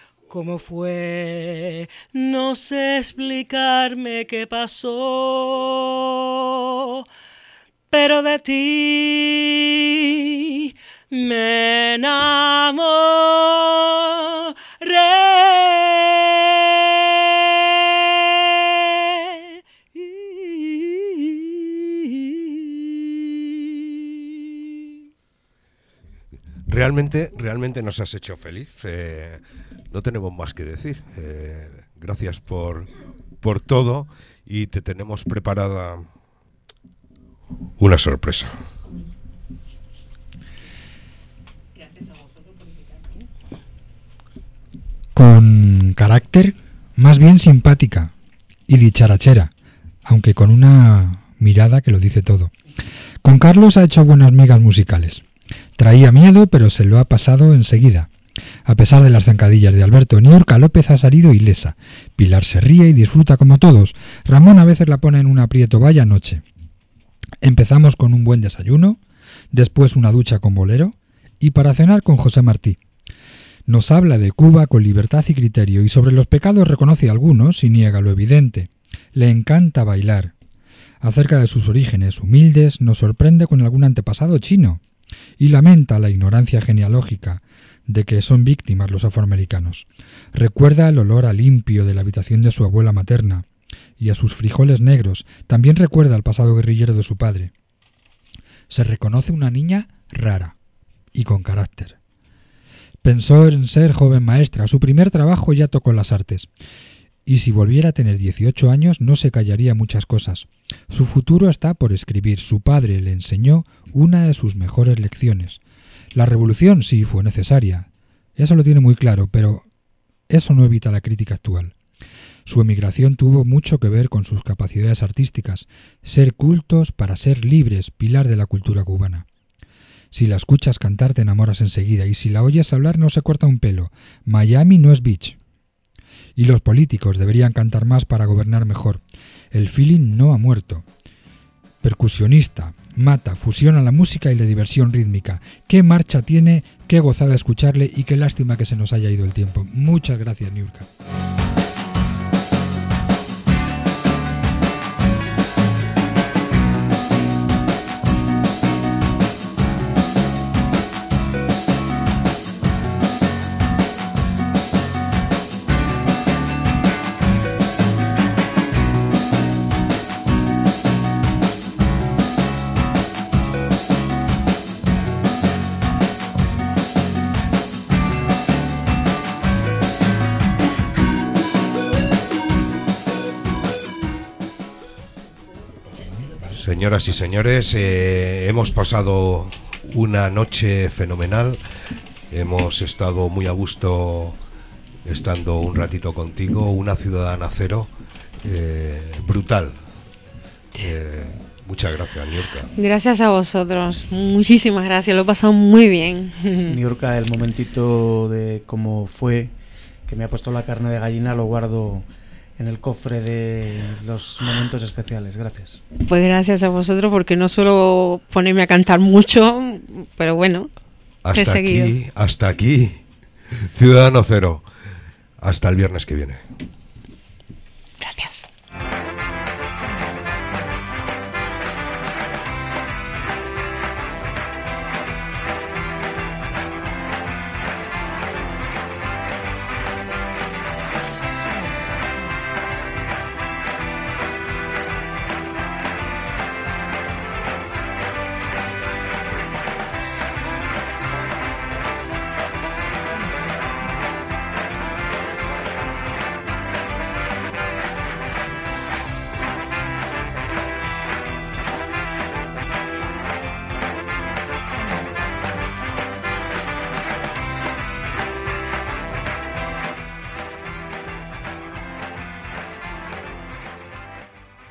cómo fue, no sé explicarme qué pasó, pero de ti me enamoré. Realmente, realmente nos has hecho feliz. Eh, no tenemos más que decir. Eh, gracias por, por todo y te tenemos preparada una sorpresa. Con carácter más bien simpática y dicharachera, aunque con una mirada que lo dice todo. Con Carlos ha hecho buenas migas musicales. Traía miedo, pero se lo ha pasado enseguida. A pesar de las zancadillas de Alberto, Niurka López ha salido ilesa. Pilar se ríe y disfruta como todos. Ramón a veces la pone en un aprieto vaya noche. Empezamos con un buen desayuno, después una ducha con bolero y para cenar con José Martí. Nos habla de Cuba con libertad y criterio y sobre los pecados reconoce algunos y niega lo evidente. Le encanta bailar. Acerca de sus orígenes humildes nos sorprende con algún antepasado chino y lamenta la ignorancia genealógica de que son víctimas los afroamericanos. Recuerda el olor a limpio de la habitación de su abuela materna y a sus frijoles negros. También recuerda el pasado guerrillero de su padre. Se reconoce una niña rara y con carácter. Pensó en ser joven maestra. Su primer trabajo ya tocó las artes. Y si volviera a tener 18 años no se callaría muchas cosas. Su futuro está por escribir. Su padre le enseñó una de sus mejores lecciones. La revolución sí fue necesaria. Eso lo tiene muy claro, pero eso no evita la crítica actual. Su emigración tuvo mucho que ver con sus capacidades artísticas, ser cultos para ser libres, pilar de la cultura cubana. Si la escuchas cantar te enamoras enseguida y si la oyes hablar no se corta un pelo. Miami no es beach. Y los políticos deberían cantar más para gobernar mejor. El feeling no ha muerto. Percusionista, mata, fusiona la música y la diversión rítmica. Qué marcha tiene, qué gozada escucharle y qué lástima que se nos haya ido el tiempo. Muchas gracias, Niurka. Señoras y señores, eh, hemos pasado una noche fenomenal. Hemos estado muy a gusto estando un ratito contigo, una ciudadana cero eh, brutal. Eh, muchas gracias, Niurka. Gracias a vosotros, muchísimas gracias, lo he pasado muy bien. Niurka, el momentito de cómo fue que me ha puesto la carne de gallina lo guardo en el cofre de los momentos especiales. Gracias. Pues gracias a vosotros porque no suelo ponerme a cantar mucho, pero bueno, Hasta aquí, hasta aquí, Ciudadano Cero. Hasta el viernes que viene.